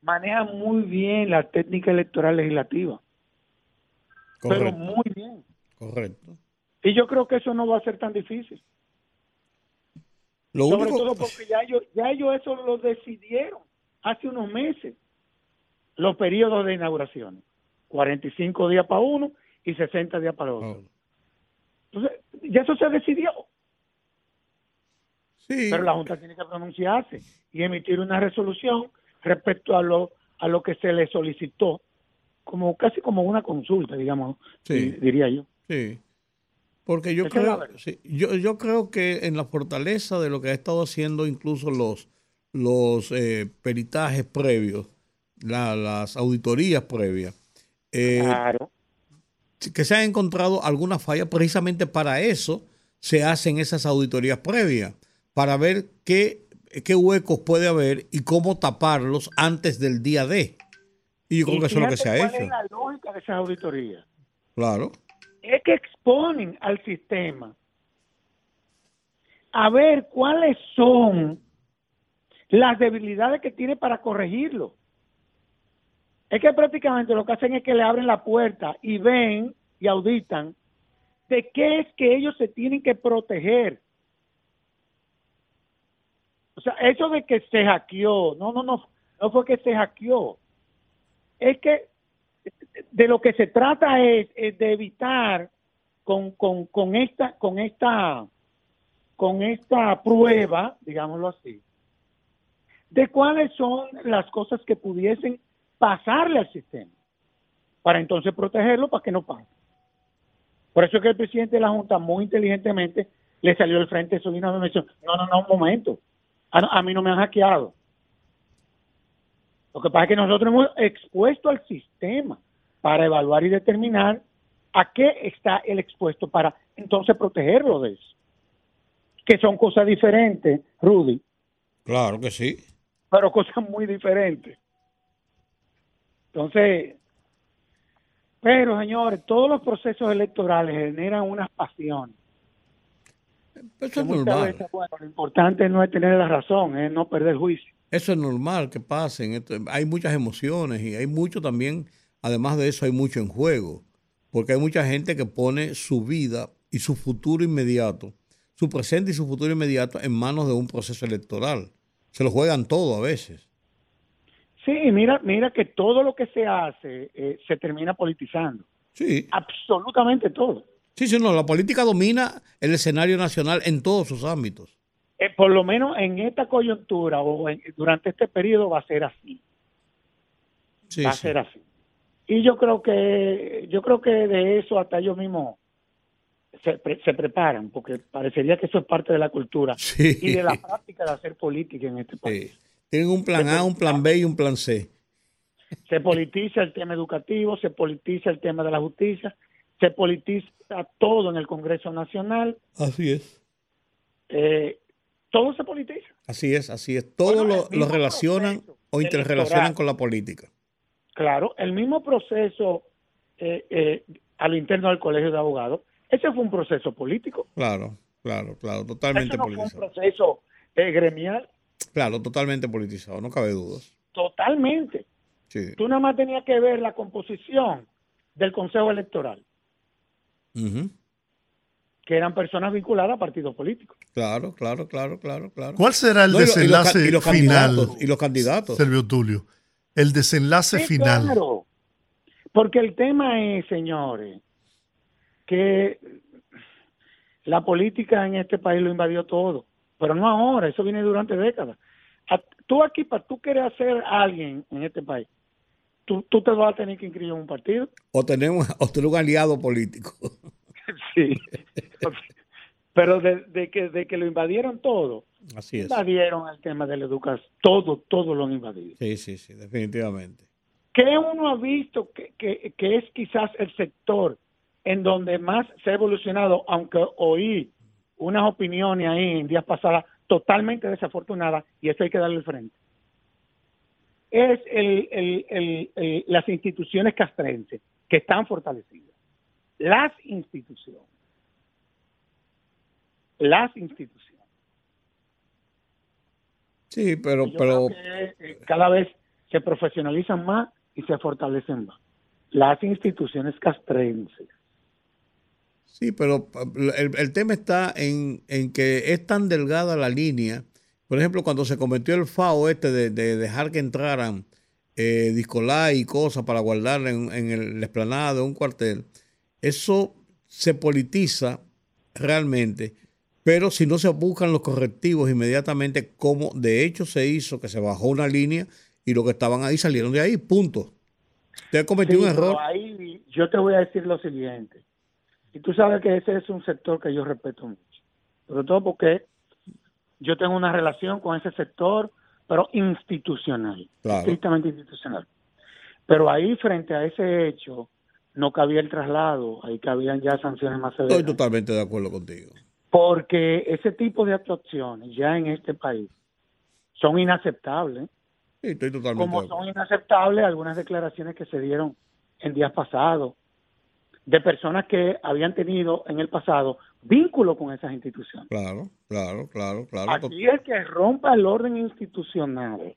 maneja muy bien la técnica electoral legislativa, pero Correcto, muy bien. correcto. Y yo creo que eso no va a ser tan difícil. Lo Sobre único, todo porque ya ellos, ya ellos eso lo decidieron hace unos meses, los periodos de inauguración. 45 días para uno y 60 días para otro. Oh, Entonces, ya eso se decidió, sí, pero la Junta tiene que pronunciarse y emitir una resolución respecto a lo, a lo que se le solicitó, como casi como una consulta, digamos, Sí. diría yo. sí. Porque yo creo, sí, yo, yo creo que en la fortaleza de lo que ha estado haciendo incluso los, los eh, peritajes previos, la- las auditorías previas, eh, Claro. que se han encontrado algunas fallas, precisamente para eso se hacen esas auditorías previas, para ver qué, qué huecos puede haber y cómo taparlos antes del día D. Y yo creo Y que eso es lo que se ha cuál hecho. es la lógica de esas auditorías? Claro, es que exponen al sistema a ver cuáles son las debilidades que tiene para corregirlo. Es que prácticamente lo que hacen es que le abren la puerta y ven y auditan de qué es que ellos se tienen que proteger. O sea, eso de que se hackeó, no, no, no, no fue que se hackeó. Es que de lo que se trata es, es de evitar con, esta con esta con esta prueba, digámoslo así, de cuáles son las cosas que pudiesen pasarle al sistema, para entonces protegerlo para que no pase. Por eso es que el presidente de la Junta muy inteligentemente le salió al frente una vez me dijo, no, no, no, un momento, a, a mí no me han hackeado. Lo que pasa es que nosotros hemos expuesto al sistema para evaluar y determinar a qué está el expuesto para entonces protegerlo de eso. Que son cosas diferentes, Rudy, claro que sí. pero cosas muy diferentes. Entonces, pero señores, todos los procesos electorales generan unas pasiones. Eso es normal. veces, bueno, lo importante no es tener la razón, es no perder juicio. Eso es normal que pasen. Esto- hay muchas emociones y hay mucho también, además de eso, hay mucho en juego. Porque hay mucha gente que pone su vida y su futuro inmediato, su presente y su futuro inmediato en manos de un proceso electoral. Se lo juegan todo a veces. Sí, y mira, mira que todo lo que se hace eh, se termina politizando. Sí. Absolutamente todo. Sí, sí, no, la política domina el escenario nacional en todos sus ámbitos. Eh, por lo menos en esta coyuntura o en- durante este periodo va a ser así. Sí, va a sí. ser así. Y yo creo que yo creo que de eso hasta ellos mismos se, pre- se preparan, porque parecería que eso es parte de la cultura [LAUGHS] Sí. y de la práctica de hacer política en este país. Tienen un plan A, un plan B y un plan C. Se politiza el tema educativo, se politiza el tema de la justicia, se politiza todo en el Congreso Nacional, Así es. eh, todo se politiza. Así es, así es. Todo Bueno, lo, relacionan o interrelacionan con la política. Claro, el mismo proceso eh, eh, al interno del Colegio de Abogados, ese fue un proceso político. Claro, claro, claro. Totalmente Eso no fue un politizado. proceso eh, gremial, Claro, totalmente politizado, no cabe dudas. totalmente. Sí. Tú nada más tenías que ver la composición del Consejo Electoral, Ujú. Que eran personas vinculadas a partidos políticos. Claro, claro, claro, claro, claro. ¿Cuál será el No, y los desenlace y los final, y los candidatos. Servio Tulio? El desenlace Sí, final. claro. Porque el tema es, señores, que la política en este país lo invadió todo, pero no ahora, eso viene durante décadas. Tú aquí, para tú querer hacer alguien en este país, tú, tú te vas a tener que inscribir en un partido. O tenemos, o tener un aliado político. [LAUGHS] Sí. Pero de, de que, de que lo invadieron todo, Así es. invadieron el tema de la educación, todo, todo lo han invadido. Sí, sí, sí, definitivamente. ¿Qué uno ha visto que, que, que es quizás el sector en donde más se ha evolucionado, aunque oí unas opiniones ahí en días pasadas totalmente desafortunadas, y eso hay que darle el frente? Es el, el- el- el- las instituciones castrenses que están fortalecidas. Las instituciones. Las instituciones. Sí, pero, pero eh, cada vez se profesionalizan más y se fortalecen más. Las instituciones castrenses. Sí, pero el, el tema está en, en que es tan delgada la línea. Por ejemplo, cuando se cometió el FAO este de, de dejar que entraran eh, discolá y cosas para guardar en, en el la explanada de un cuartel, eso se politiza realmente, pero si no se buscan los correctivos inmediatamente, como de hecho se hizo, que se bajó una línea y los que estaban ahí salieron de ahí, punto. Usted cometió Sí, un error. ahí yo te voy a decir lo siguiente. Y tú sabes que ese es un sector que yo respeto mucho. Sobre todo porque yo tengo una relación con ese sector, pero institucional. Claro. Estrictamente institucional. Pero ahí, frente a ese hecho, no cabía el traslado. Ahí cabían ya sanciones más severas. Estoy totalmente de acuerdo contigo. Porque ese tipo de actuaciones ya en este país son inaceptables. Sí, estoy totalmente como de acuerdo. son inaceptables algunas declaraciones que se dieron en días pasados de personas que habían tenido en el pasado vínculo con esas instituciones. Claro, claro, claro, claro. Aquí el que rompa el orden institucional,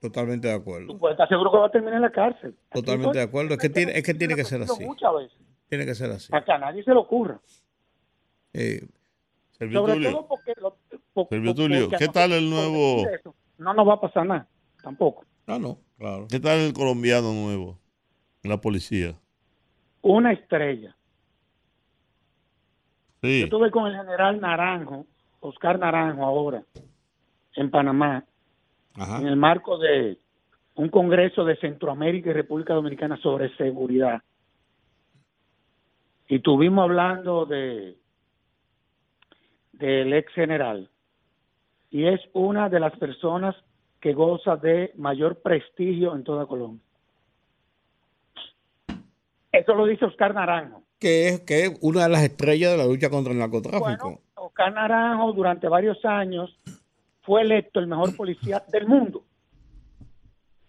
totalmente de acuerdo. tú puedes estar seguro que va a terminar en la cárcel. Totalmente de acuerdo. Es que tiene, es que tiene que ser así. Muchas veces, Tiene que ser así. para que a nadie se le ocurra. Eh, Servio Sobre Tulio, todo porque... lo- porque ¿qué tal el nuevo- No nos va a pasar nada, tampoco. ah, no, claro. ¿qué tal el colombiano nuevo en la policía? Una estrella. Sí, Yo estuve con el general Naranjo, Oscar Naranjo ahora, en Panamá, Ajá. en el marco de un congreso de Centroamérica y República Dominicana sobre seguridad. Y estuvimos hablando de del ex general. Y es una de las personas que goza de mayor prestigio en toda Colombia. Eso lo dice Oscar Naranjo. Que es, que es una de las estrellas de la lucha contra el narcotráfico. Bueno, Oscar Naranjo durante varios años fue electo el mejor policía del mundo.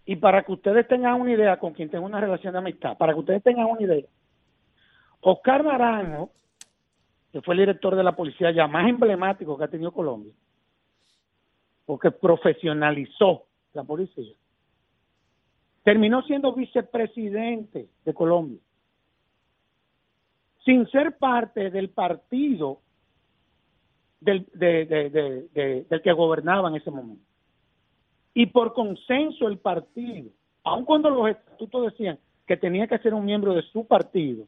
Y para que ustedes tengan una idea con quien tengo una relación de amistad, para que ustedes tengan una idea, Oscar Naranjo, que fue el director de la policía ya más emblemático que ha tenido Colombia, porque profesionalizó la policía, terminó siendo vicepresidente de Colombia sin ser parte del partido del, de- de- de- de- del que gobernaba en ese momento. y por consenso el partido, aun cuando los estatutos decían que tenía que ser un miembro de su partido,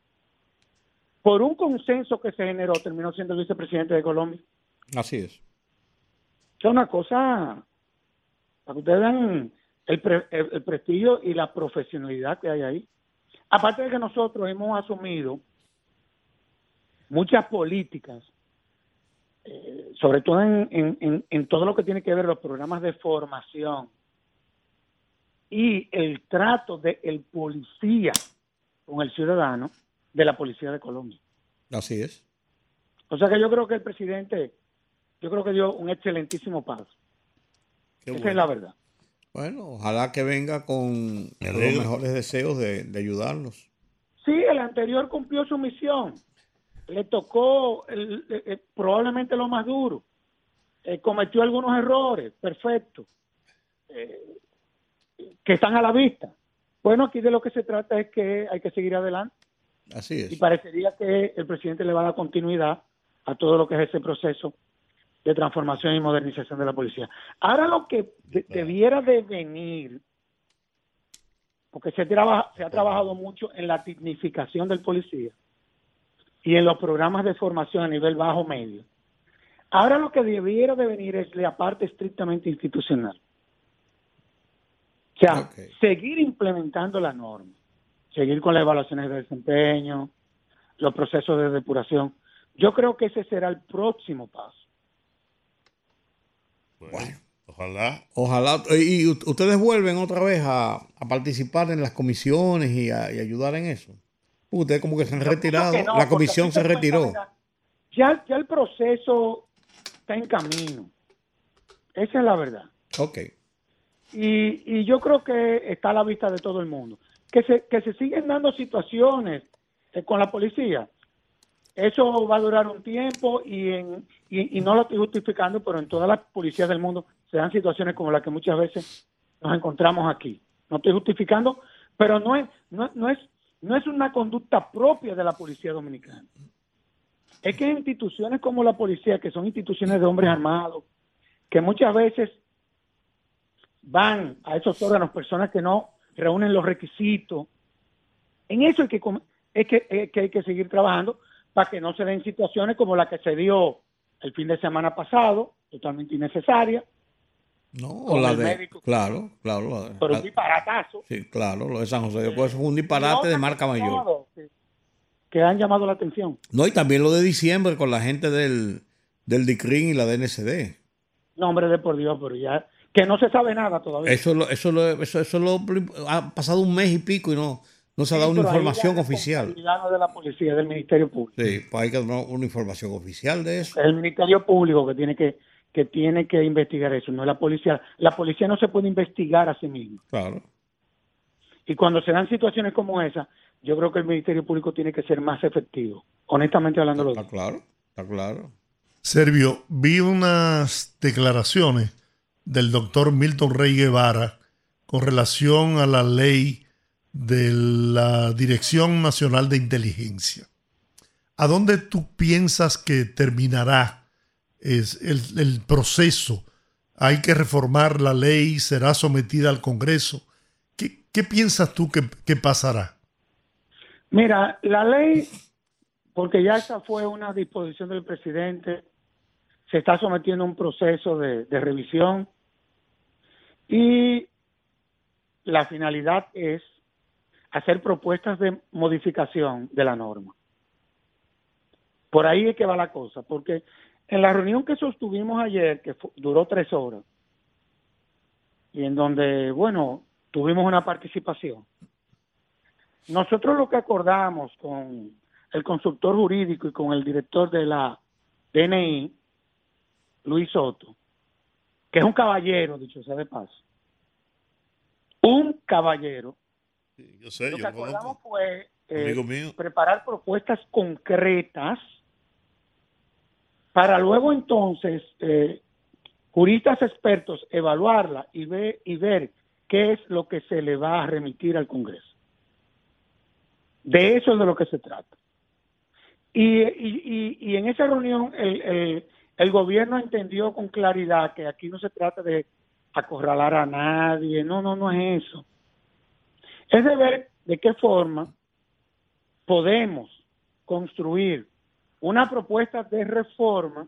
por un consenso que se generó, terminó siendo el vicepresidente de Colombia. Así es. Es una cosa, para que ustedes vean el, pre- el- el prestigio y la profesionalidad que hay ahí. Aparte de que nosotros hemos asumido muchas políticas, eh, sobre todo en, en- en- todo lo que tiene que ver los programas de formación y el trato del policía con el ciudadano de la Policía de Colombia. Así es. O sea que yo creo que el presidente, yo creo que dio un excelentísimo paso. Qué Esa bueno. es la verdad. Bueno, ojalá que venga con los mejores deseos de, de ayudarnos. Sí, el anterior cumplió su misión. Le tocó el- el- el- probablemente lo más duro. Eh, cometió algunos errores, perfecto, eh, que están a la vista. Bueno, aquí de lo que se trata es que hay que seguir adelante Así y es. parecería que el presidente le va a dar continuidad a todo lo que es ese proceso de transformación y modernización de la policía. Ahora lo que de- debiera de venir, porque se, traba- se ha trabajado mucho en la dignificación del policía y en los programas de formación a nivel bajo medio. Ahora lo que debiera de venir es la parte estrictamente institucional. O sea, seguir implementando la norma, seguir con las evaluaciones de desempeño, los procesos de depuración. Yo creo que ese será el próximo paso. Bueno, ojalá. Ojalá. Y ustedes vuelven otra vez a, a participar en las comisiones y a, y ayudar en eso. Ustedes como que se han retirado. No, la comisión se retiró. Ya, ya el proceso está en camino. Esa es la verdad. Ok. Y, y yo creo que está a la vista de todo el mundo. Que se, que se siguen dando situaciones eh, con la policía. Eso va a durar un tiempo y, en, y, y no lo estoy justificando, pero en todas las policías del mundo se dan situaciones como las que muchas veces nos encontramos aquí. No estoy justificando, pero no es, no, no es, no es una conducta propia de la policía dominicana. Es que instituciones como la policía, que son instituciones de hombres armados, que muchas veces van a esos órganos personas que no reúnen los requisitos. En eso hay que, es que, es que hay que seguir trabajando para que no se den situaciones como la que se dio el fin de semana pasado, totalmente innecesaria, No, Con la de. médico. Claro, claro. la de- pero un la- disparatazo. sí, claro, lo de San José de Ocoa, fue un disparate de marca mayor. Que, han llamado la atención. No, y también lo de diciembre con la gente del, del DICRIN y la DNCD. No, hombre, de por Dios, pero ya, que no se sabe nada todavía. Eso, lo- eso, lo- eso, eso lo, ha pasado un mes y pico y no, no se ha dado Sí, una información oficial. no de la policía, del Ministerio Público. Sí, pues hay que dar una, una información oficial de eso. Es el Ministerio Público que tiene que, que tiene que investigar eso, no la policía. La policía no se puede investigar a sí misma. Claro. Y cuando se dan situaciones como esa, yo creo que el Ministerio Público tiene que ser más efectivo, honestamente hablando. Está claro, está claro. Servio, vi unas declaraciones del doctor Milton Rey Guevara con relación a la ley de la Dirección Nacional de Inteligencia. ¿A dónde tú piensas que terminará es el, el proceso? ¿Hay que reformar la ley? ¿Será sometida al Congreso? ¿Qué, qué piensas tú que, pasará? Mira, la ley, porque ya esa fue una disposición del presidente, se está sometiendo a un proceso de, de revisión y la finalidad es hacer propuestas de modificación de la norma. Por ahí es que va la cosa, porque en la reunión que sostuvimos ayer, que duró tres horas, y en donde, bueno, tuvimos una participación, nosotros lo que acordamos con el consultor jurídico y con el director de la DNI, Luis Soto, que es un caballero, dicho sea de paso, un caballero, Sí, Yo sé, lo yo que conozco. acordamos fue eh, preparar propuestas concretas para luego entonces eh, juristas expertos evaluarla y ver, y ver qué es lo que se le va a remitir al Congreso. De eso es de lo que se trata. Y, y, y, en esa reunión el, el, el gobierno entendió con claridad que aquí no se trata de acorralar a nadie, no, no, no es eso. Es de ver de qué forma podemos construir una propuesta de reforma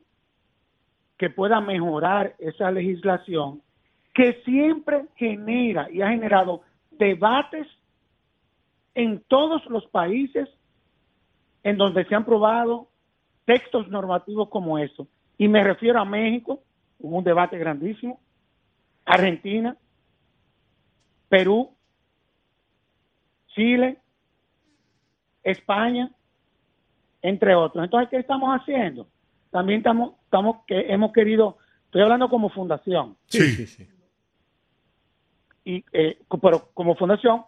que pueda mejorar esa legislación que siempre genera y ha generado debates en todos los países en donde se han probado textos normativos como eso. Y me refiero a México, hubo un debate grandísimo, Argentina, Perú, Chile, España, entre otros. Entonces, ¿qué estamos haciendo? También estamos, estamos que hemos querido, estoy hablando como fundación, Sí. Sí, sí. y eh, pero como fundación,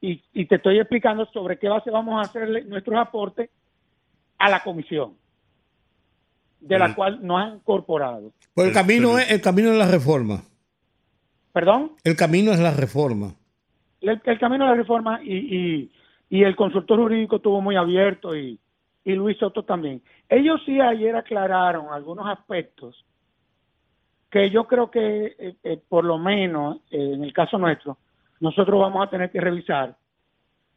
y, y te estoy explicando sobre qué base vamos a hacerle nuestros aportes a la comisión, de la Pero- cual nos han incorporado. Pues el camino es el camino es la reforma. ¿Perdón? El camino es la reforma. el, el camino de la reforma y, y, y el consultor jurídico estuvo muy abierto y, y Luis Soto también. Ellos sí ayer aclararon algunos aspectos que yo creo que eh, eh, por lo menos eh, en el caso nuestro nosotros vamos a tener que revisar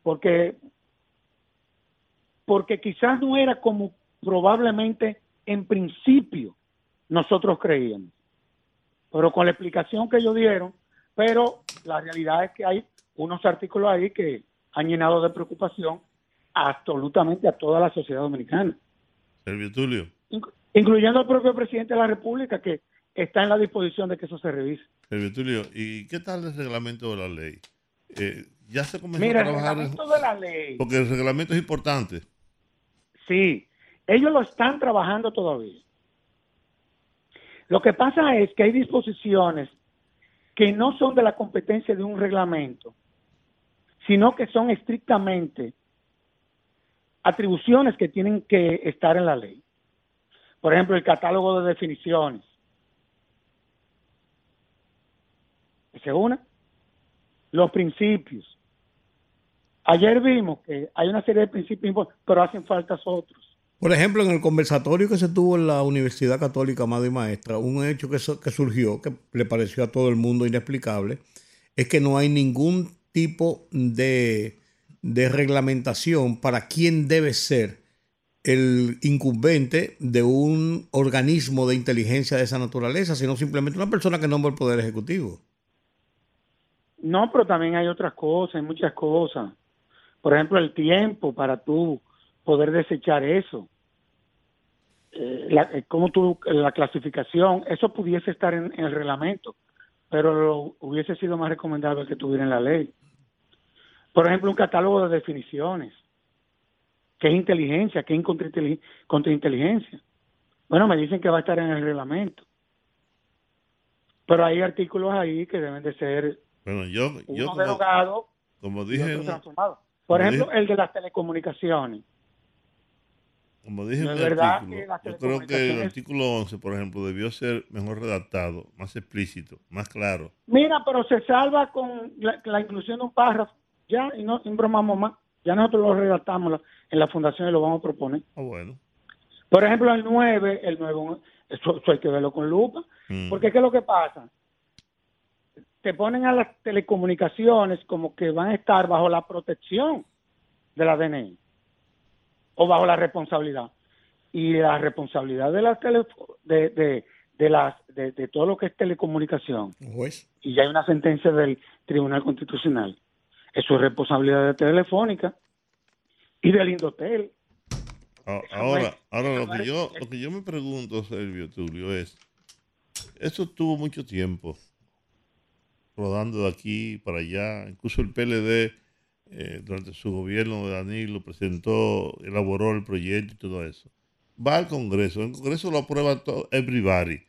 porque porque quizás no era como probablemente en principio nosotros creíamos pero con la explicación que ellos dieron, pero la realidad es que hay unos artículos ahí que han llenado de preocupación absolutamente a toda la sociedad dominicana, Servio Tulio. Inc- incluyendo al propio presidente de la República que está en la disposición de que eso se revise. Servio Tulio, ¿y qué tal el reglamento de la ley? Eh, ya se comenzó Mira, a el trabajar. reglamento de la ley, Porque el reglamento es importante. sí, ellos lo están trabajando todavía. Lo que pasa es que hay disposiciones que no son de la competencia de un reglamento, sino que son estrictamente atribuciones que tienen que estar en la ley. Por ejemplo, el catálogo de definiciones. Esa es una. Los principios. Ayer vimos que hay una serie de principios, pero hacen falta otros. Por ejemplo, en el conversatorio que se tuvo en la Universidad Católica Amado y Maestra, un hecho que surgió, que le pareció a todo el mundo inexplicable, es que no hay ningún tipo de, de reglamentación para quién debe ser el incumbente de un organismo de inteligencia de esa naturaleza, sino simplemente una persona que nombra el Poder Ejecutivo. No, pero también hay otras cosas, hay muchas cosas. Por ejemplo, el tiempo para tú poder desechar eso. Eh, la, eh, cómo tú, la clasificación, eso pudiese estar en, el reglamento, pero lo- hubiese sido más recomendable que estuviera en la ley. Por ejemplo, un catálogo de definiciones. ¿Qué es inteligencia? ¿Qué es contrainteli- contrainteligencia? Bueno, me dicen que va a estar en el reglamento. Pero hay artículos ahí que deben de ser Bueno, yo, yo uno como, derogado como y dije, otro transformado. Por ejemplo, dije- el de las telecomunicaciones. como dije no en verdad artículo, yo creo que el artículo 11, por ejemplo, debió ser mejor redactado, más explícito, más claro. Mira, pero se salva con la, la inclusión de un párrafo. Ya, y no bromamos más. Ya nosotros lo redactamos en la fundación y lo vamos a proponer. Ah, bueno. Por ejemplo, el 9, el 9, eso, eso hay que verlo con lupa. Mm. Porque ¿qué es lo que pasa? Te ponen a las telecomunicaciones como que van a estar bajo la protección de la DNI o bajo la responsabilidad. Y la responsabilidad de las tele, de, de, de las de, de todo lo que es telecomunicación Juez. y ya hay una sentencia del Tribunal Constitucional. Eso es responsabilidad de Telefónica y del Indotel. A- Eso Ahora, ahora lo eso que yo, lo que yo me pregunto, Servio Tulio, es, esto tuvo mucho tiempo rodando de aquí para allá, incluso el PLD eh, durante su gobierno de Danilo presentó, elaboró el proyecto y todo eso. Va al Congreso, el Congreso lo aprueba todo, everybody.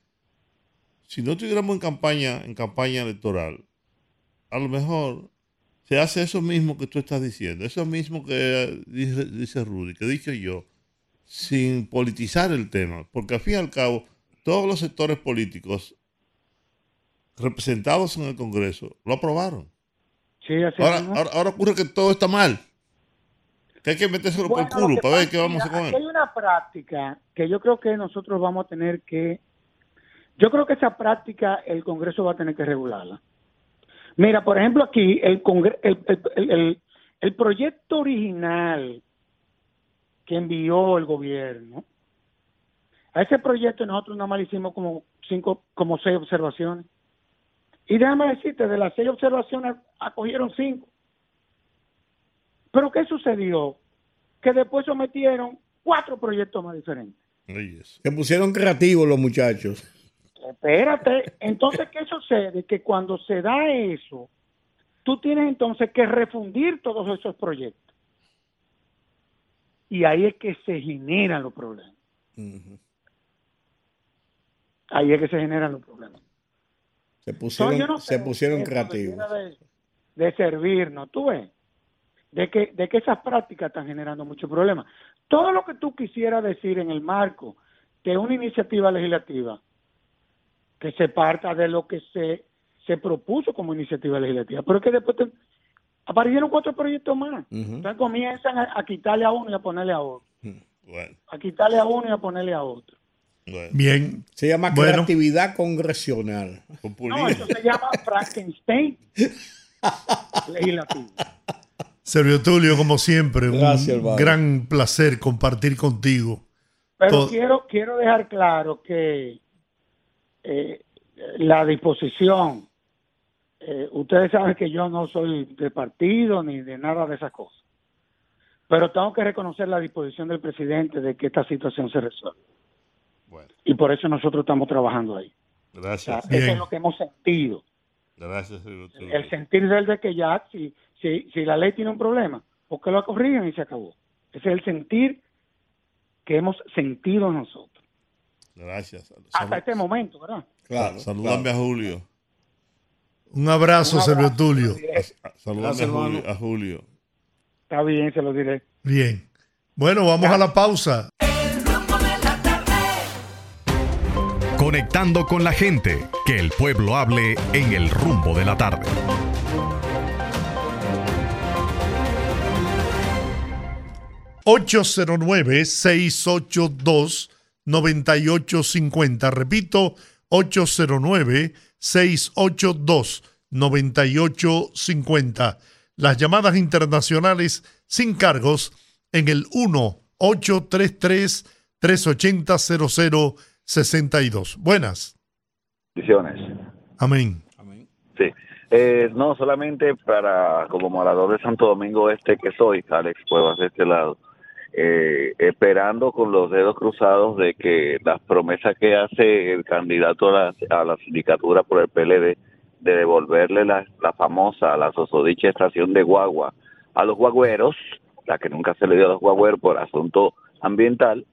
Si no estuviéramos en campaña, en campaña electoral, a lo mejor se hace eso mismo que tú estás diciendo, eso mismo que dice, dice Rudy, que he dicho yo, sin politizar el tema, porque al fin y al cabo, todos los sectores políticos representados en el Congreso lo aprobaron. Sí, así Ahora, mismo. ahora, ahora ocurre que todo está mal. Que hay que metérselo Bueno, por el culo para ver qué vamos a él. Hay una práctica que yo creo que nosotros vamos a tener que Yo creo que esa práctica el Congreso va a tener que regularla. Mira, por ejemplo, aquí el, congre- el, el- el- proyecto original que envió el gobierno, a ese proyecto nosotros nada más hicimos como cinco, como seis observaciones. Y déjame decirte, de las seis observaciones acogieron cinco. Pero ¿qué sucedió? Que después sometieron cuatro proyectos más diferentes. Se pusieron creativos los muchachos. Espérate, entonces, ¿qué sucede? Que cuando se da eso, tú tienes entonces que refundir todos esos proyectos. Y ahí es que se generan los problemas. Ahí es que se generan los problemas. Se pusieron, no se pusieron creativos. De, de servirnos, tú ves, de que, de que esas prácticas están generando muchos problemas. Todo lo que tú quisieras decir en el marco de una iniciativa legislativa, que se parta de lo que se, se propuso como iniciativa legislativa, pero es que después te- aparecieron cuatro proyectos más. Entonces comienzan a, a quitarle a uno y a ponerle a otro, Bueno, a quitarle a uno y a ponerle a otro. bueno. Bien. Se llama Bueno. creatividad congresional. No, eso se llama Frankenstein [LAUGHS] legislativo. Servio Tulio, como siempre, Gracias, un hermano. gran placer compartir contigo. Pero Todo- quiero quiero dejar claro que eh, la disposición, eh, ustedes saben que yo no soy de partido ni de nada de esas cosas, pero tengo que reconocer la disposición del presidente de que esta situación se resuelva. Bueno, Y por eso nosotros estamos trabajando ahí. O sea, gracias. eso es lo que hemos sentido. Gracias. El sentir del de que ya, si, si, si la ley tiene un problema, ¿por qué lo corrigen y se acabó? Ese es el sentir que hemos sentido nosotros. Gracias. Hasta este momento, ¿verdad? Claro. Saludame a Julio. Un abrazo, Un Servio abrazo, Tulio. se lo diré. A- Saludame Gracias, a Julio, a Julio. Está bien, se lo diré. Bien. Bueno, vamos a la pausa. El rumbo de la tarde. Conectando con la gente, que el pueblo hable en el rumbo de la tarde. ...809-682-9850. Repito, 809-682-9850. Las llamadas internacionales sin cargos en el 1-833-380-0062. Buenas. Bendiciones. Amén. Sí. Eh, no, solamente para, como morador de Santo Domingo Este que soy, Alex Cuevas de este lado, eh, esperando con los dedos cruzados de que las promesas que hace el candidato a la, a la sindicatura por el PLD de devolverle la, famosa, la sosodicha estación de guagua a los guagüeros, la que nunca se le dio a los guagüeros por asunto ambiental,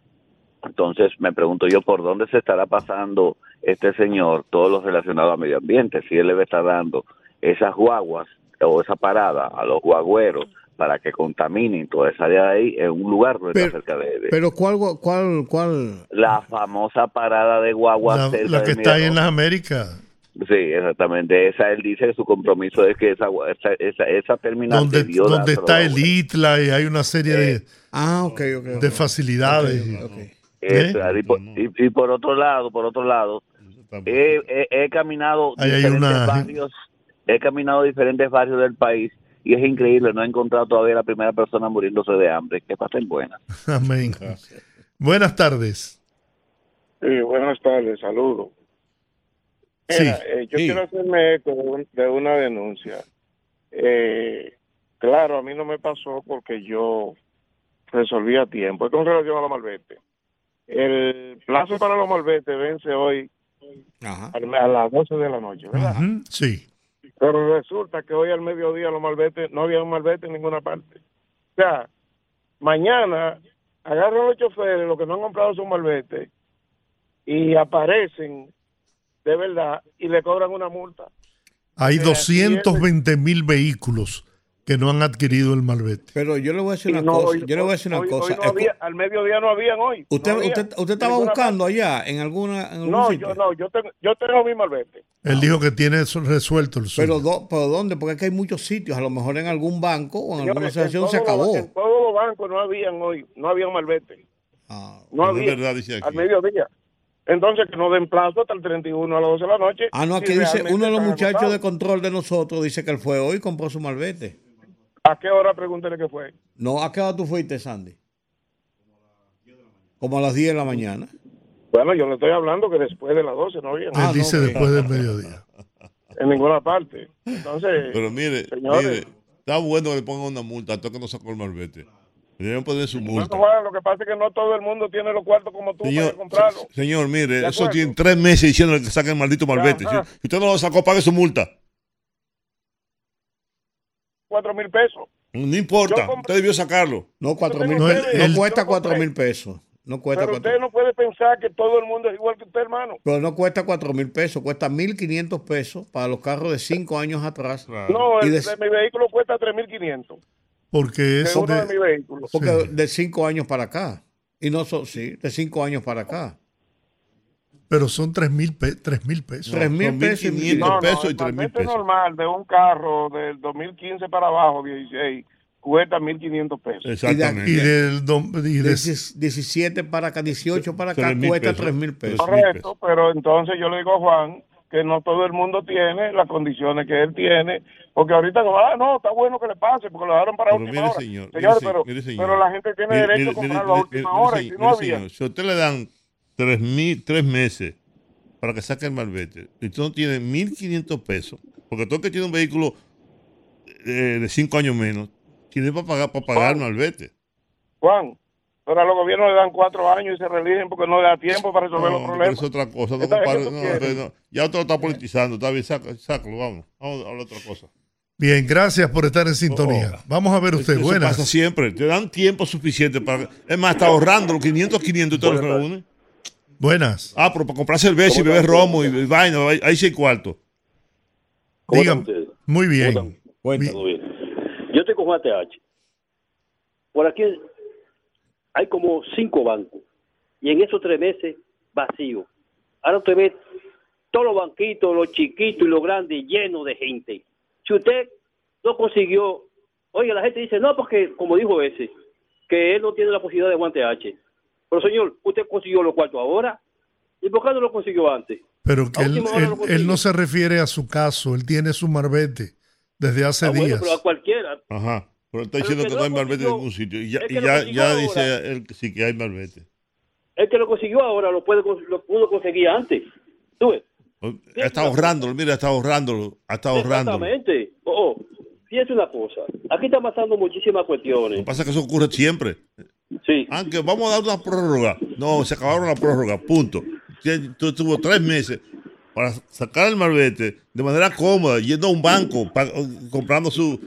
entonces me pregunto yo por dónde se estará pasando este señor todo lo relacionado a medio ambiente, si él le estar dando esas guaguas o esa parada a los guagüeros para que contaminen toda esa área de ahí en un lugar no está Pero- cerca de, de- Pero ¿cuál, cuál, cuál? la famosa parada de guaguas La, cerca la que está ahí en las Américas, Sí, exactamente. Esa él dice que su compromiso es que esa esa esa, esa terminal donde, donde está el Guagua. ITLA y hay una serie de, Ah, ok, ok. ok. de facilidades. ¿Eh? y, por, y- y por otro lado, por otro lado, he, he- he caminado Ahí hay diferentes una- barrios, he caminado diferentes barrios del país y es increíble, no he encontrado todavía la primera persona muriéndose de hambre. Que pasen buenas. [LAUGHS] Amén. Buenas tardes. Sí, buenas tardes, saludos. Mira, Sí, eh, yo sí. quiero hacerme eco de, un- de una denuncia. Eh, claro, a mí no me pasó porque yo resolví a tiempo. Es con relación a los malvete. El plazo para los malvete vence hoy Ajá. a las 12 de la noche, ¿verdad? Sí. Pero resulta que hoy al mediodía los malvete, no había un malvete en ninguna parte. O sea, mañana agarran los choferes, los que no han comprado su malvete, y aparecen de verdad y le cobran una multa. Hay Sí, así es. 220 mil vehículos que no han adquirido el malvete. Pero yo le voy a decir Y una no, cosa. hoy- Yo le voy a decir una hoy- cosa. hoy no había- al mediodía no habían hoy. usted, no había usted, usted estaba buscando allá en alguna en algún No, sitio? yo no, yo tengo, yo tengo mi malvete. Él dijo que tiene eso resuelto el suyo. Pero, do- pero ¿dónde? Porque es que hay muchos sitios. A lo mejor en algún banco o en alguna Señores, en asociación se los- acabó. En todos los bancos no habían hoy, no habían malvete. Ah, No había. verdad, dice aquí. Al mediodía. Entonces, que no den plazo hasta el 31 a las 12 de la noche. Ah, no, si aquí dice, uno de los muchachos de control de nosotros dice que él fue hoy y compró su malvete. ¿A qué hora pregúntele qué fue? No, ¿a qué hora tú fuiste, Sandy? Como a las 10 de la mañana. Bueno, yo le estoy hablando que después de las 12 no había Ah, Él dice después del mediodía. [LAUGHS] en ninguna parte. Entonces, Pero mire, señores, mire, está bueno que le pongan una multa a todo que no sacó el malvete. Deben poner su multa. Lo que pasa es que no todo el mundo tiene los cuartos como tú Señor, para comprarlo. se- señor, mire, eso tiene tres meses diciendo que saquen el maldito malvete. Ajá. Si usted no lo sacó, pague su multa. Cuatro mil pesos. No importa, usted debió sacarlo. No, cuatro mil No, No cuesta cuatro mil pesos. No cuesta Pero cuatro usted no puede pensar que todo el mundo es igual que usted, hermano. Pero no cuesta cuatro mil pesos, cuesta mil quinientos pesos para los carros de cinco años atrás. No, Y el de- de mi vehículo cuesta tres mil quinientos. Porque es uno de de- mi vehículo. Porque Sí. de cinco años para acá. Y no son, sí, de cinco años para acá. Pero son tres mil pe- tres mil pesos. Tres mil son pesos y 1.500 No, pesos no, y el 3.000 malvete pesos. normal de un carro del 2015 para abajo, 16, cuesta 1.500 pesos. Exactamente. Y del y de- De 17 para acá, 18 para acá, Tres mil cuesta pesos. tres mil pesos. Tres mil Correcto, pero entonces yo le digo a Juan que no todo el mundo tiene las condiciones que él tiene, porque ahorita no, ah, no, está bueno que le pase, porque lo dejaron para Pero última mire, hora. señor, Señores, mire, pero, mire, señor. pero la gente tiene Mire, derecho mire, a comprarlo mire, a última mire, hora, y mire, si no había. señor, si a usted le dan tres, mil, tres meses para que saque el malvete y usted no tiene 1.500 pesos, porque todo el que tiene un vehículo eh, de cinco años menos, tiene para pagar, para pagar el malvete. Juan, pero a los gobiernos le dan cuatro años y se religen porque no le da tiempo para resolver No, los problemas. es otra cosa. No gente no, no. Ya usted lo está politizando. Está bien, sácalo, vamos. Vamos a hablar de otra cosa. Bien, gracias por estar en sintonía. Oh. Vamos a ver usted, Eso buenas. pasa siempre. Te dan tiempo suficiente para. Es más, está ahorrando los 500, 500 usted los reúne. Buenas. Ah, pero para comprar cerveza y beber romo y vaina, ahí- ahí sí hay cuarto. Muy bien. ¿Cómo. Todo bien. Yo estoy con Juan TH. Por aquí hay como cinco bancos. Y en esos tres meses, vacío. Ahora usted ve todos los banquitos, los chiquitos y los grandes, llenos de gente. Si usted no consiguió, oye, la gente dice, no, porque, como dijo ese, que él no tiene la posibilidad de Juan TH. Pero señor, usted consiguió los cuartos ahora. ¿Y por qué no lo consiguió antes? Pero que él, lo no se refiere a su caso, él tiene su marbete desde hace Ah, bueno, días. pero a cualquiera. Ajá. Pero está Pero diciendo que que no hay malvete en ningún sitio. Y ya, y lo ya, ya dice él que sí que hay malvete. El que lo consiguió ahora lo puede lo pudo conseguir antes. ¿Tú ves? Está ahorrándolo, mira, está ahorrándolo. Está ahorrándolo. Exactamente. Oh, oh, fíjese una cosa. Aquí están pasando muchísimas Lo cuestiones. que pasa es que eso ocurre siempre. Sí. Aunque vamos a dar una prórroga. No, se acabaron la prórroga, punto. Tú tuvo tres meses para sacar el malvete de manera cómoda, yendo a un banco, comprando su...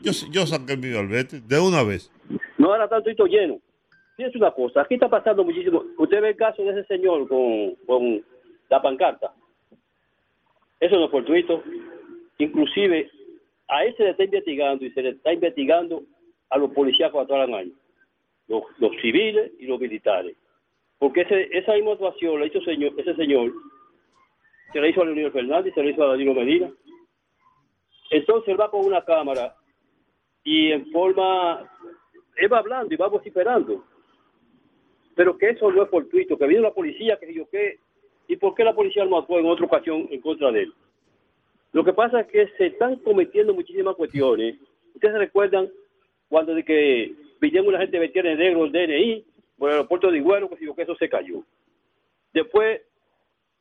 Yo, yo saqué mi malvete de una vez. No era tanto lleno. Fíjese una cosa. Aquí está pasando muchísimo. Usted ve el caso de ese señor con, con la pancarta. Eso no es fortuito. Inclusive a él se le está investigando y se le está investigando a los policías cuando años. Los, civiles y los militares. Porque ese, esa misma actuación la hizo señor, ese señor, se la hizo a Leonel Fernández, se la hizo a Danilo Medina. Entonces él va con una cámara y en forma, él va hablando y va vociferando. Pero que eso no es fortuito, que viene la policía, que yo qué, y por qué la policía no actuó en otra ocasión en contra de él. Lo que pasa es que se están cometiendo muchísimas cuestiones. Ustedes recuerdan cuando de que vinieron una gente metida en negro el DNI por el aeropuerto de Iguero, que que eso se cayó. Después,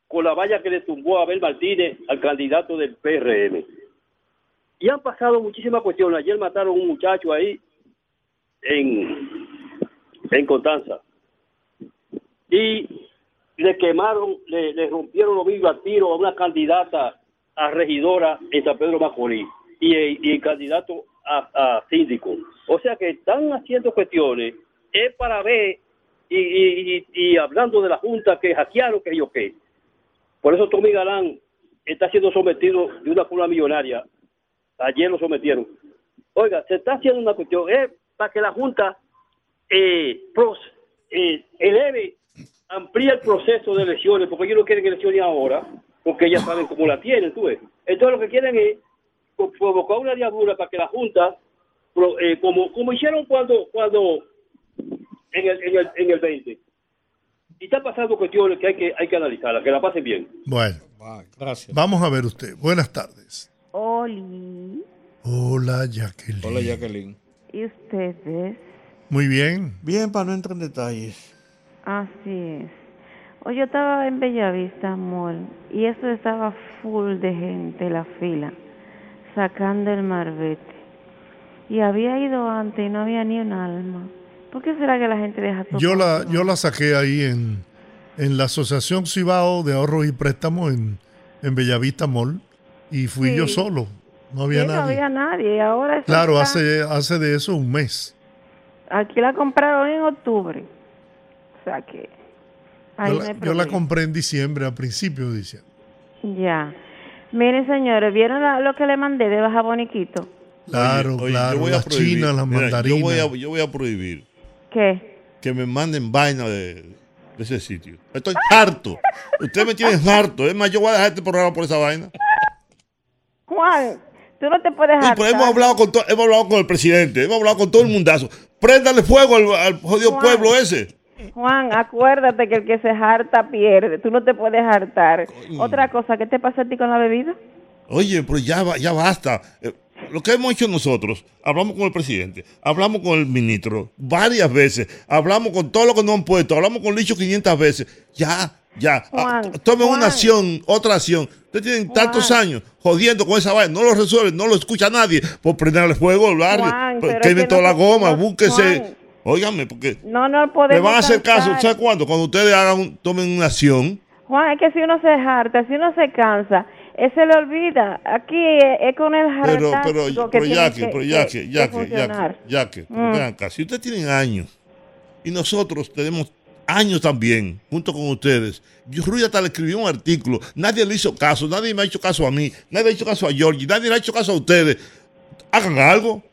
con la valla que le tumbó a Abel Martínez al candidato del PRM. Y han pasado muchísimas cuestiones. Ayer mataron a un muchacho ahí en, en Constanza. Y le quemaron, le, rompieron los vidrios a tiro a una candidata a regidora en San Pedro Macorís y el candidato a, a síndico. O sea que están haciendo cuestiones, es para ver y, y, y- hablando de la Junta que hackearon, que yo qué. Por eso Tommy Galán está siendo sometido de una forma millonaria. Ayer lo sometieron. Oiga, se está haciendo una cuestión, es para que la Junta eh, pros- eh, eleve, amplíe el proceso de elecciones, porque ellos no quieren elecciones ahora, porque ya saben cómo la tienen, tú ves. Entonces lo que quieren es provocar una diablura para que la Junta, pro- eh, como, como hicieron cuando, cuando en el, en el, en el 20, Y está pasando cuestiones que hay que, hay que analizarlas, que la pasen bien. Bueno, Gracias. vamos a ver usted. Buenas tardes. Oli. Hola, Jacqueline. Hola, Jacqueline. ¿Y ustedes? Muy bien. Bien, para no entrar en detalles. Así es. Hoy yo estaba en Bellavista Mall y eso estaba full de gente, la fila, sacando el marbete. Y había ido antes y no había ni un alma. ¿Por qué será que la gente deja todo? Yo la, yo la saqué ahí en, en la Asociación Cibao de Ahorros y Préstamos en, en Bellavista Mall y fui Sí. yo solo. No había Sí, no nadie. había nadie. Ahora Claro, está- hace, hace de eso un mes. Aquí la compraron en octubre. O sea que... Ahí Yo la, yo compré en diciembre, a principios de diciembre. Ya. Miren, señores, ¿vieron la- lo que le mandé de Baja Boniquito? Claro, Oye, claro. yo voy a las prohibir, chinas, las mira, mandarinas. Yo voy, a, yo voy a prohibir ¿Qué? que me manden vaina de, de ese sitio. Estoy harto. Ustedes me tienen harto. Es más, yo voy a dejar este programa por esa vaina. Juan, tú no te puedes Sí, pero hemos hartar. hablado, con to- hemos hablado con el presidente, hemos hablado con todo el mundazo. Préndale fuego al, al jodido Juan. pueblo ese. Juan, acuérdate que el que se harta pierde. Tú no te puedes hartar. Otra cosa, ¿qué te pasa a ti con la bebida? Oye, pero ya, ya basta. Eh, Lo que hemos hecho nosotros, hablamos con el presidente, hablamos con el ministro varias veces, hablamos con todo lo que nos han puesto, hablamos con Licho 500 veces. Ya, ya. Juan, Ah, Tomen Juan. una acción, otra acción. Ustedes tienen tantos años jodiendo con esa vaina, no lo resuelven, no lo escucha nadie por prenderle fuego Juan, pero quemen toda no la goma, búsquese. Óigame, porque No, no le podemos. van a hacer caso, cansar. ¿sabe cuándo? Cuando ustedes hagan, un- tomen una acción. Juan, es que si uno se harta, si uno se cansa, eh, se le olvida. Aquí eh, es con el Pero, pero, que pero ya que, que- pero ya que- ya que, ya que, ya que, Mm. vean acá, si ustedes tienen años y nosotros tenemos años también, junto con ustedes, yo Ruy hasta le escribió un artículo, nadie le hizo caso, nadie me ha hecho caso a mí, nadie le ha hecho caso a Georgie, nadie le ha hecho caso a ustedes. Hagan algo.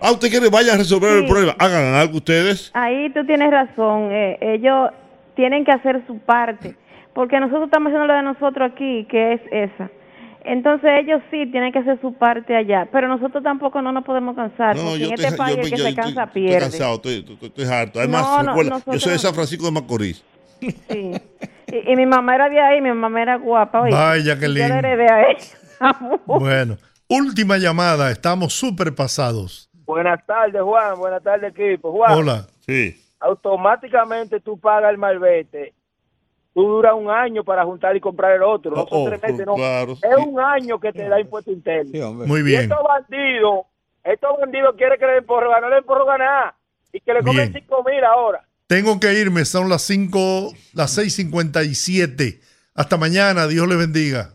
Ah, usted quiere vaya a resolver el problema, hagan algo ustedes. Ahí tú tienes razón. eh, ellos tienen que hacer su parte. Porque nosotros estamos haciendo lo de nosotros aquí, que es esa. Entonces ellos sí tienen que hacer su parte allá. Pero nosotros tampoco no nos podemos cansar. No, porque yo en estoy, este país yo- el que yo se estoy- cansa estoy pierde. cansado, estoy, estoy- estoy harto. Además, No, no, recuerda, yo soy de San Francisco de Macorís. [LAUGHS] Sí. Y, y mi mamá era de ahí, mi mamá era guapa. oye. Vaya, qué Yo lindo. le heredé a ella. [LAUGHS] Bueno, última llamada. Estamos súper pasados. Buenas tardes, Juan. Buenas tardes, equipo. Juan, Hola. Sí. automáticamente tú pagas el malvete. Tú duras un año para juntar y comprar el otro. No Oh, son oh, tres meses, no. claro, Es sí. un año que te da impuesto interno. Sí. Muy Y bien. estos bandidos, estos bandidos quieren que le ganar, no le den por ganar. Y que le comen Bien. cinco mil ahora. Tengo que irme. Son las 5, las 6.57. Hasta mañana. Dios le bendiga.